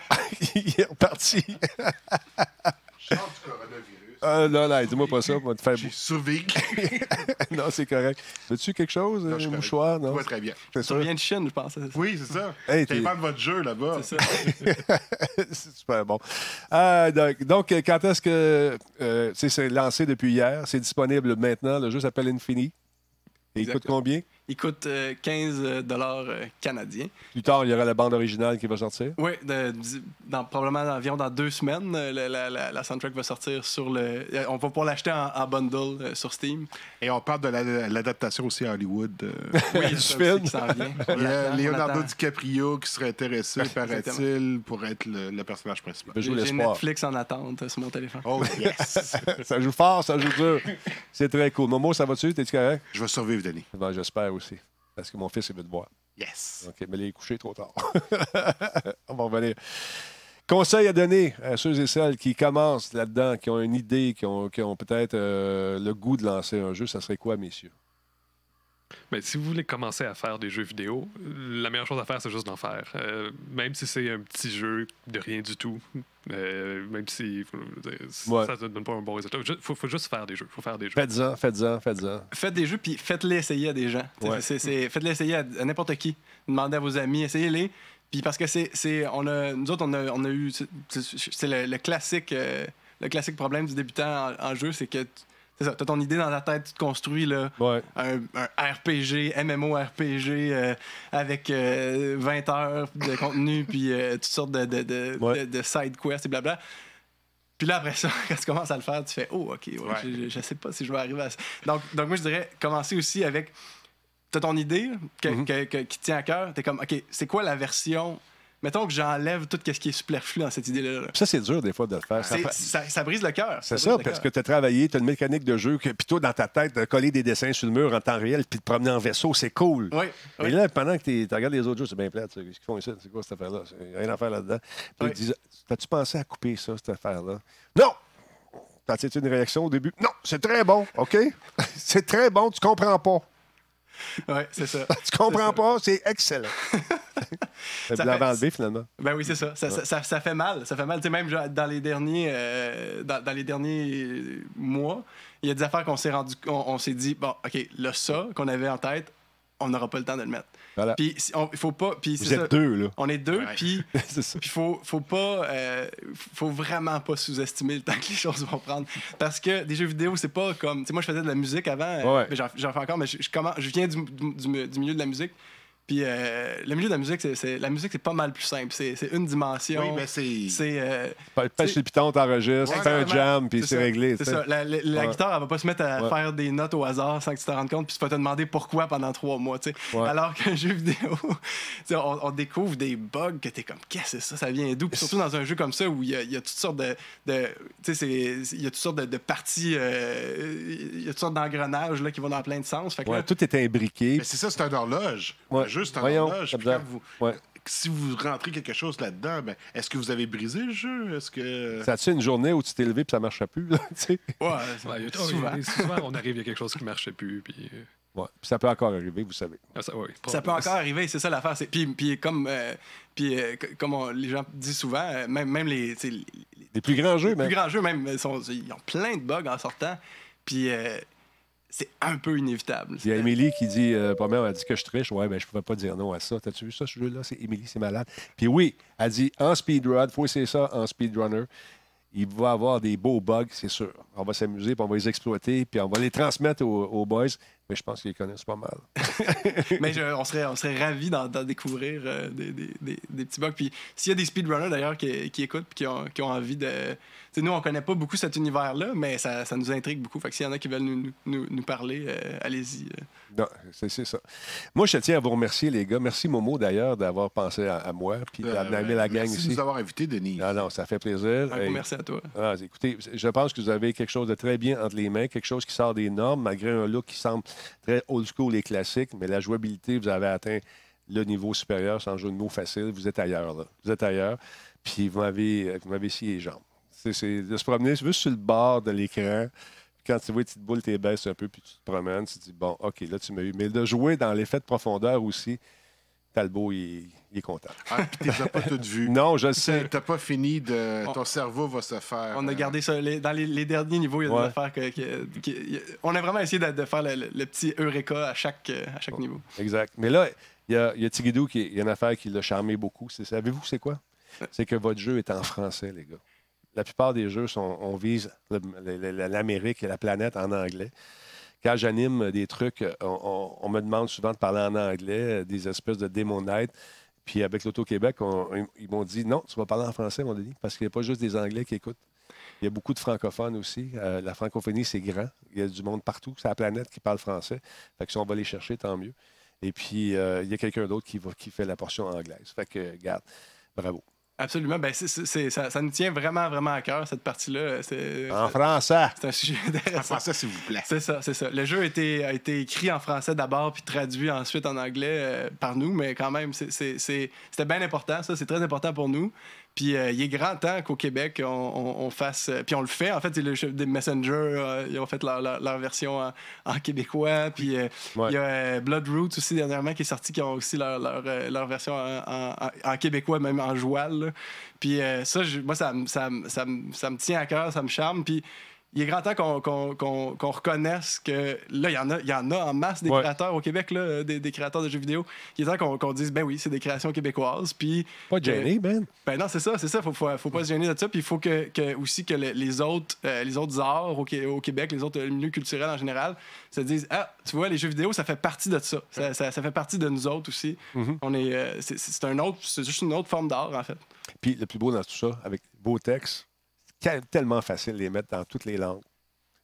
il est reparti. Chante du coronavirus. Ah, non, là, dis-moi pas ça, on va te faire J'ai survécu. Non, c'est correct. Veux-tu quelque chose, Non, un je suis correct. mouchoir? Non, Tout va très bien. c'est Ça sûr. vient de Chine, je pense. c'est ça. Oui, c'est ça. Hey, t'es- T'inventes votre jeu là-bas. C'est ça. c'est super bon. Ah, donc, donc, quand est-ce que euh, tu sais, c'est lancé depuis hier? C'est disponible maintenant. Le jeu s'appelle Infini. Et il coûte Exactement. combien? Il coûte euh, 15 dollars euh, canadiens. Plus tard, il y aura la bande originale qui va sortir. Oui, de- dans, probablement environ dans deux semaines, euh, la, la- la- la soundtrack va sortir sur le. euh, On va pouvoir l'acheter en, en bundle euh, sur Steam. Et on parle de la- l'adaptation aussi à Hollywood. euh, Oui, Du ça film. qui vient. Il y a Leonardo. DiCaprio qui serait intéressé, paraît-il, pour être le, le personnage principal. Je joue J'ai l'espoir. Netflix en attente euh, sur mon téléphone. Oh yes! ça joue fort, ça joue dur. C'est très cool. Momo, ça va-tu? T'es-tu correct? Je vais survivre, Denis. Ben, J'espère aussi. Parce que mon fils, il veut te voir. Yes! OK, mais il est couché trop tard. On va revenir. Conseil à donner à ceux et celles qui commencent là-dedans, qui ont une idée, qui ont, qui ont peut-être euh, le goût de lancer un jeu, ça serait quoi, messieurs? Mais si vous voulez commencer à faire des jeux vidéo, la meilleure chose à faire, c'est juste d'en faire. Euh, même si c'est un petit jeu de rien du tout, euh, même si Ouais. ça ne donne pas un bon résultat, il faut, faut juste faire des jeux. faut faire des jeux. Faites-en, faites-en, faites-en. Faites des jeux, puis faites-les essayer à des gens. Ouais. Faites-les essayer à, à n'importe qui. Demandez à vos amis, essayez-les. Puis parce que c'est, c'est, on a, nous autres, on a, on a eu, c'est, le, le classique, euh, le classique problème du débutant en, en jeu, c'est que, tu- c'est ça, t'as ton idée dans la tête, tu te construis là, Ouais. un, un RPG, MMORPG euh, avec euh, 20 heures de contenu, puis euh, toutes sortes de, de, de, Ouais. de- de side quests et blabla. Puis là, après ça, quand tu commences à le faire, tu fais Oh, OK, ouais, Ouais. je, je sais pas si je vais arriver à ça. Donc, donc moi, je dirais commencer aussi avec. T'as ton idée que- Mhm. que- que- qui tient à cœur. T'es comme OK, c'est quoi la version. Mettons que j'enlève tout ce qui est superflu dans cette idée-là. là. Ça, c'est dur des fois de le faire. Ça brise le cœur. C'est ça, parce que tu as travaillé, tu as une mécanique de jeu, que, puis toi, dans ta tête, de coller des dessins sur le mur en temps réel, puis de promener en vaisseau, c'est cool. Oui, Mais oui. là, pendant que tu regardes les autres jeux, c'est bien plate. Qu'est-ce qu'ils font ici? C'est quoi cette affaire-là? Rien à faire là-dedans. Puis disent T'as-tu pensé à couper ça, cette affaire-là? Non! T'as-tu une réaction au début? Non, c'est très bon, OK? c'est très bon, tu comprends pas. Ouais, c'est ça. Tu comprends pas, c'est excellent. Ça fait- enlevé, finalement. Ben oui, c'est ça. Ça, ça, ça- ça fait mal. Ça fait mal. Tu sais, même genre, dans les derniers, euh, dans, dans les derniers mois, il y a des affaires qu'on s'est rendu, on, on s'est dit, bon, OK, là, ça qu'on avait en tête, on n'aura pas le temps de le mettre. Voilà. Puis il faut pas. Puis Vous êtes ça. deux, là. On est deux, Ouais. puis il faut, faut pas. euh, faut vraiment pas sous-estimer le temps que les choses vont prendre. Parce que des jeux vidéo, c'est pas comme. Tu sais, moi, je faisais de la musique avant. Ouais. j'en, j'en fais encore, mais je, je commence- je viens du, du- du- du milieu de la musique. Puis euh, le milieu de la musique, c'est, c'est- la musique, c'est pas mal plus simple. C'est, c'est une dimension. Oui, mais c'est. C'est. euh, Pêche les pitons, t'enregistres, Ouais, fais un jam, puis c'est réglé. C'est ça. La, la- la Ouais. guitare, elle va pas se mettre à Ouais. faire des notes au hasard sans que tu te rendes compte, puis tu vas te demander pourquoi pendant trois mois. tu sais. Ouais. Alors qu'un jeu vidéo, on, on découvre des bugs que tu es comme, qu'est-ce que c'est ça, ça vient d'où? Puis surtout dans un jeu comme ça où il y a, il y a toutes sortes de. de- tu sais, il y a toutes sortes de, de parties, euh, il y a toutes sortes d'engrenages là, qui vont dans plein de sens. Fait que Ouais, là, tout est imbriqué. Mais c'est ça, c'est un horloge. Ouais. Un jeu, un Voyons, horloge. comme Puis ça. quand vous- Ouais. Si vous rentrez quelque chose là-dedans, ben, est-ce que vous avez brisé le jeu? Est-ce que. Ça a-tu une journée où tu t'es levé puis ça marchait plus? là, ouais, Ouais, il y a- souvent. souvent, on arrive, il y a quelque chose qui ne marchait plus. Puis, euh, Ouais. Puis ça peut encore arriver, vous savez. ah, ça, ouais, Ça peut encore arriver, c'est ça l'affaire. C'est- Puis, puis comme, euh, puis, euh, comme on- les gens disent souvent, euh, même, même les, les- Les plus grands jeux, les mais. plus grands jeux, même, ils, sont- ils ont plein de bugs en sortant. Puis euh, c'est un peu inévitable. Il y a Émilie qui dit, euh, première, elle dit que je triche. Ouais, ben je pouvais pas dire non à ça. T'as-tu vu ça, ce jeu-là? C'est Émilie, c'est malade. Puis oui, elle dit en speedrun, faut essayer ça en speedrunner. Il va avoir des beaux bugs, c'est sûr. On va s'amuser, puis on va les exploiter, puis on va les transmettre aux, aux boys. Mais je pense qu'ils connaissent pas mal. Mais je- on, serait, on serait ravis d'en, d'en découvrir euh, des, des- des- des petits bugs. Puis s'il y a des speedrunners d'ailleurs qui, qui écoutent et qui ont, qui ont envie de. Tu sais, nous, on connaît pas beaucoup cet univers-là, mais ça, ça nous intrigue beaucoup. Fait que s'il y en a qui veulent nous, nous, nous parler, euh, allez-y. euh. Non, c'est c'est ça. Moi, je tiens à vous remercier, les gars. Merci, Momo, d'ailleurs, d'avoir pensé à, à moi, puis Euh, d'amener la gang merci de ici. nous avoir invités, Denis. Ah non, ça fait plaisir. Un merci à toi. Ah, écoutez, je pense que vous avez quelque chose de très bien entre les mains, quelque chose qui sort des normes, malgré un look qui semble très old school et classique, mais la jouabilité, vous avez atteint le niveau supérieur sans jeu de mots facile. Vous êtes ailleurs, là. Vous êtes ailleurs, puis vous m'avez, vous m'avez scié les jambes. C'est, c'est de se promener juste sur le bord de l'écran, quand tu vois les petites boules, tu baisses un peu, puis tu te promènes, tu te dis, bon, OK, là, tu m'as eu. Mais de jouer dans l'effet de profondeur aussi, Talbot, il, il est content. Ah, puis tu les as pas toutes vues. Non, je le sais. T'as pas fini de. On- Ton cerveau va se faire. On a euh, gardé ça. Les- dans les, les derniers niveaux, il y a Ouais. des affaires que, que- que- On a vraiment essayé de, de faire le, le- le petit Eureka à chaque, euh, à chaque niveau. Exact. Mais là, il y a, il y a Tigidou qui il y a une affaire qui l'a charmé beaucoup. C'est- Savez-vous c'est quoi? C'est que votre jeu est en français, les gars. La plupart des jeux, sont, on vise l'Amérique et la planète en anglais. Quand j'anime des trucs, on, on- me demande souvent de parler en anglais, des espèces de démon night. Puis avec l'Auto-Québec, ils m'ont dit non, tu vas parler en français, mon Denis, parce qu'il n'y a pas juste des Anglais qui écoutent. Il y a beaucoup de francophones aussi. Euh, la francophonie, c'est grand. Il y a du monde partout sur la planète qui parle français. Fait que si on va les chercher, tant mieux. Et puis, euh, il y a quelqu'un d'autre qui, qui fait la portion anglaise. Fait que, regarde, bravo. Absolument. Ben, c'est- c'est- c'est- ça, ça nous tient vraiment, vraiment à cœur, cette partie-là. C'est En français! c'est un sujet En français, s'il vous plaît. C'est ça, c'est ça. Le jeu a été, a été écrit en français d'abord, puis traduit ensuite en anglais euh, par nous, mais quand même, c'est- c'est- c'est- c'était bien important, ça. C'est très important pour nous. Puis euh, il est grand temps qu'au Québec, on, on- on fasse. euh, puis on le fait. En fait, le chef des Messenger, euh, ils ont fait leur, leur- leur version en, en québécois. Puis Ouais. il y a Bloodroot aussi dernièrement qui est sorti, qui ont aussi leur, version en, en- en- en québécois, même en joual. là. Puis ça, je- moi, ça, ça me tient à cœur, ça me charme. Puis il est grand temps qu'on qu'on- qu'on reconnaisse que là, il y en a, y en a en masse des Ouais. créateurs au Québec, là, des, des créateurs de jeux vidéo. Il est temps qu'on dise, ben oui, c'est des créations québécoises. Puis, Pas gêné, Ben. ben non, c'est ça, c'est ça. Faut, faut, faut pas se gêner de ça. Puis il faut que, que- aussi que le- les autres, euh, les autres arts au, au Québec, les autres euh, milieux culturels en général, se disent, ah, tu vois, les jeux vidéo, ça fait partie de ça. Ça, ça- ça fait partie de nous autres aussi. Mhm. On est, euh, c'est- un autre, c'est juste une autre forme d'art en fait. Puis le plus beau dans tout ça, avec beau texte, tellement facile de les mettre dans toutes les langues.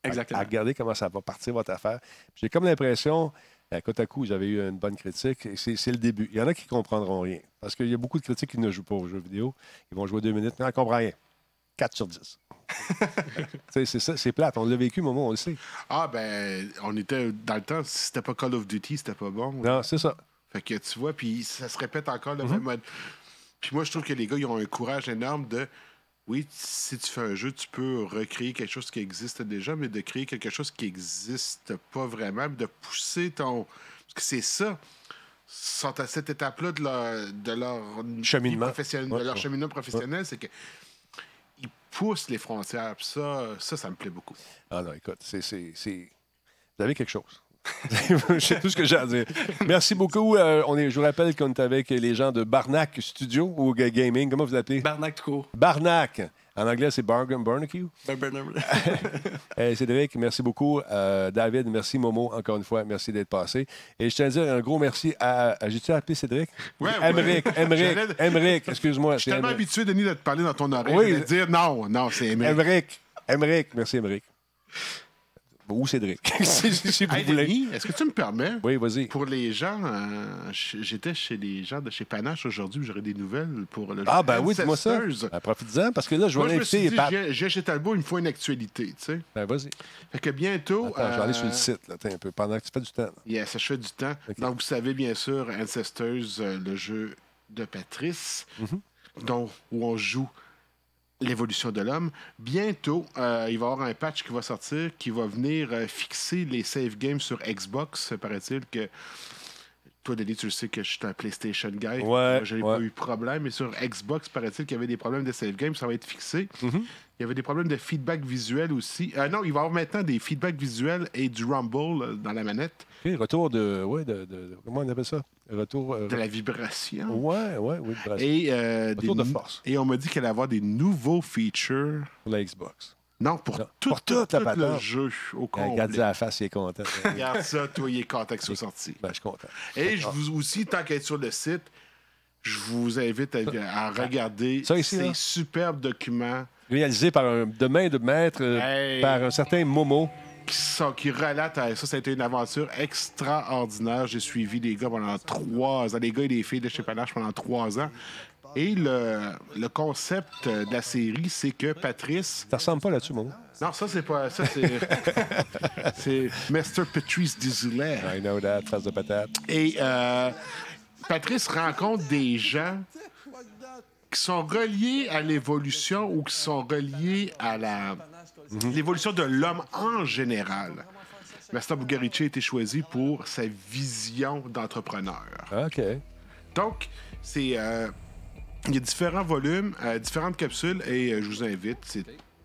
Exactement. À, regarder comment ça va partir votre affaire. J'ai comme l'impression, à côte à coup, j'avais eu une bonne critique. C'est le début. Il y en a qui ne comprendront rien. Parce qu'il y a beaucoup de critiques qui ne jouent pas aux jeux vidéo. Ils vont jouer deux minutes, mais ils ne comprennent rien. 4 sur 10. Tu sais, c'est ça, c'est plate. On l'a vécu, Momo, on le sait. Ah, ben, on était dans le temps, si c'était pas Call of Duty, c'était pas bon. Non, c'est ça. Fait que tu vois, puis ça se répète encore le même mode. Puis moi, je trouve que les gars, ils ont un courage énorme de. Oui, si tu fais un jeu, tu peux recréer quelque chose qui existe déjà, mais de créer quelque chose qui n'existe pas vraiment, de pousser ton. Parce que c'est ça. Ils sont à cette étape-là de leur, de leur Cheminement. Ouais, de leur ouais. cheminement professionnel, c'est que ils poussent les frontières. Ça, ça, ça me plaît beaucoup. Ah non, écoute, c'est. c'est- c'est- Vous avez quelque chose. C'est tout ce que j'ai à dire. Merci beaucoup. Euh, on est, je vous rappelle qu'on est avec les gens de Barnac Studio ou Ga- Gaming. Comment vous appelez? Barnac tout court. Barnac. En anglais, c'est Bargain Barbecue. Ben. Euh, Cédric, merci beaucoup. Euh, David, merci. Momo, encore une fois, merci d'être passé. Et je tiens à dire un gros merci à. à- J'ai-tu appelé Cédric? Ouais. Emmerich, Emmerich, Emmerich, excuse-moi. Je suis tellement Emmerich. habitué, Denis, de te parler dans ton oreille. Oui. de te dire non, non, c'est aimé. Emmerich, Emmerich, merci Emmerich. Ou Cédric, si, si- si vous Hey, voulez. Denis, est-ce que tu me permets? Oui, vas-y. Pour les gens, euh, j'étais chez les gens de chez Panache aujourd'hui, j'aurais des nouvelles pour le Ah, ben oui, dis-moi ça. Ben, Profites-en, parce que là, je vais je l'inviter. j'ai chez Talbot, il me faut une actualité, tu sais. Ben, vas-y. Fait que bientôt... Attends, je vais aller sur le euh, site, là, un peu, pendant que tu fais du temps. là. Yes, ça fait du temps. Donc, vous savez, bien sûr, Ancestors, euh, le jeu de Patrice, Mhm. dont, où on joue l'évolution de l'homme. Bientôt, euh, il va y avoir un patch qui va sortir qui va venir euh, fixer les save games sur Xbox. Paraît-il que. Toi, Denis, tu le sais que je suis un PlayStation guy. Ouais, Je n'ai ouais. pas eu de problème. Mais sur Xbox, paraît-il qu'il y avait des problèmes de save game. Ça va être fixé. Mhm. Il y avait des problèmes de feedback visuel aussi. Euh, non, il va y avoir maintenant des feedbacks visuels et du rumble euh, dans la manette. OK, retour de, ouais, de, de- Comment on appelle ça? Retour. euh, De la vibration. Ouais, ouais, oui, de Et, euh, des Retour de force. et on m'a dit qu'elle allait avoir des nouveaux features. pour la Xbox. Non, pour, Non, tout, pour toute la tout le jeu au complet. Regarde à la face, il est content. Regarde ça, toi, il est content que ce soit sorti. ben, je suis content. Et je vous aussi, tant qu'être sur le site, je vous invite à, à regarder Ça ici, ces là? superbes documents Réalisé par un, de main de maître, euh, Hey. par un certain Momo. qui, sont, qui relatent à ça. Ça a été une aventure extraordinaire. J'ai suivi les gars pendant trois ans, les gars et les filles de chez Panache pendant trois ans. Et le, le concept de la série, c'est que Patrice Ça ressemble pas là-dessus, Momo. Non, ça, c'est pas. Ça, c'est. c'est Mr. Patrice Désilet. I know that, face de patate. Et euh, Patrice rencontre des gens qui sont reliés à l'évolution ou qui sont reliés à la l'évolution de l'homme en général. Master Bugarici a été choisi pour sa vision d'entrepreneur. OK. Donc, c'est. euh, il y a différents volumes, euh, différentes capsules, et euh, je vous invite.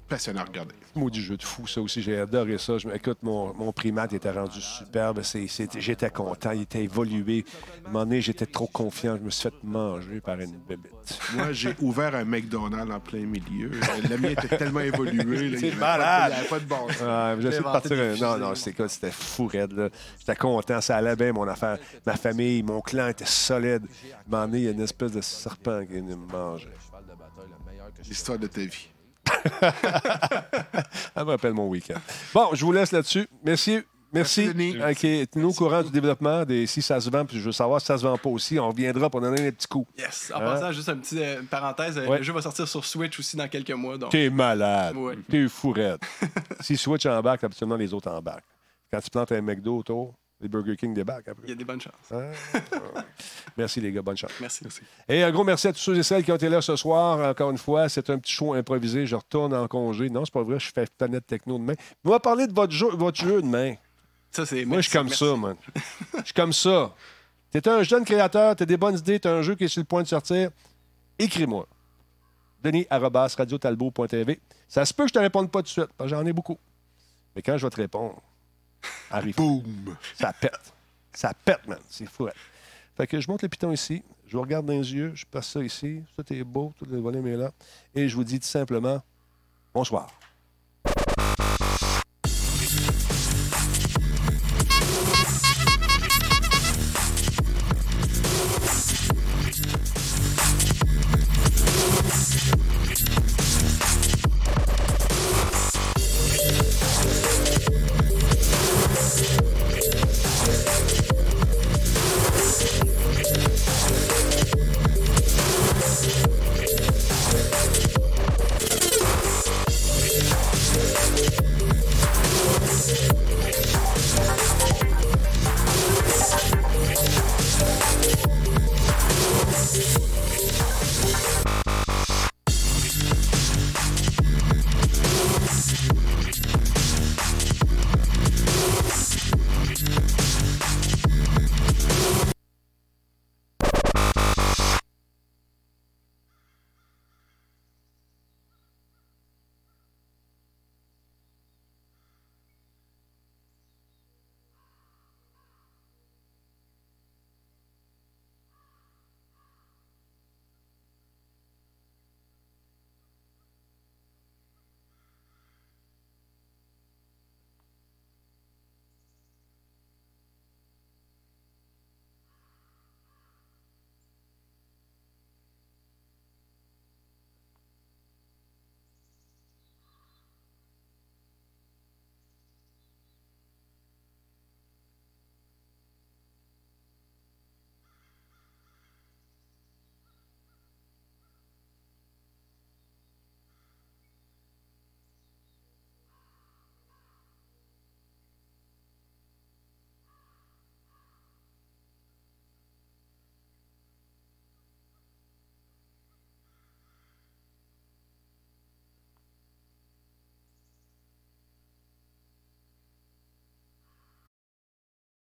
Passionnant à regarder. Maudit jeu de fou, ça aussi. J'ai adoré ça. Je, me- écoute, mon, mon primate était rendu superbe. C'est- c'est- J'étais content. Il était évolué. À un moment donné, j'étais trop confiant. Je me suis fait manger par une bébête. Moi, j'ai ouvert un McDonald's en plein milieu. Le mien était tellement évolué. C'est malade. Il n'y avait pas de bon sens. Ouais, j'ai essayé de Inventé partir. des un- Non, non, c'était quoi? C'était fou, raide, là. J'étais content. Ça allait bien, mon affaire. Ma famille, mon clan était solide. À un moment donné, il y a une espèce de serpent qui vient me manger. L'histoire de ta vie. Ça me rappelle mon week-end. Bon, je vous laisse là-dessus. Merci. Merci. Merci, Denis. OK. Tenez-nous au courant du développement, des, si ça se vend, puis je veux savoir si ça se vend pas aussi. On reviendra pour donner des petits coups. Yes. En Hein? passant, juste une petite euh, parenthèse, euh, Ouais. le jeu va sortir sur Switch aussi dans quelques mois. Donc, T'es malade. Ouais. T'es fou raide. si Switch embarque, absolument les autres embarquent. Quand tu plantes un McDo autour, les Burger King débarquent après. il y a des bonnes chances. Hein? merci les gars, bonne chance. Merci. Et un gros merci à tous ceux et celles qui ont été là ce soir. Encore une fois, c'est un petit show improvisé. Je retourne en congé. Non, c'est pas vrai, je fais Planète Techno demain. On va parler de votre jeu, votre jeu demain. Ça, c'est. Moi, je suis comme merci. ça, man. Je suis comme ça. T'es un jeune créateur, t'as des bonnes idées, t'as un jeu qui est sur le point de sortir. Écris-moi. Denis arobase radiotalbot.tv. Ça se peut que je te réponde pas tout de suite, parce que j'en ai beaucoup. Mais quand je vais te répondre, arrive. Boum! Ça pète. Ça pète, man. C'est fou. ouais. Fait que je monte le piton ici, je vous regarde dans les yeux, je passe ça ici, tout est beau, tout le volume est là, et je vous dis tout simplement bonsoir.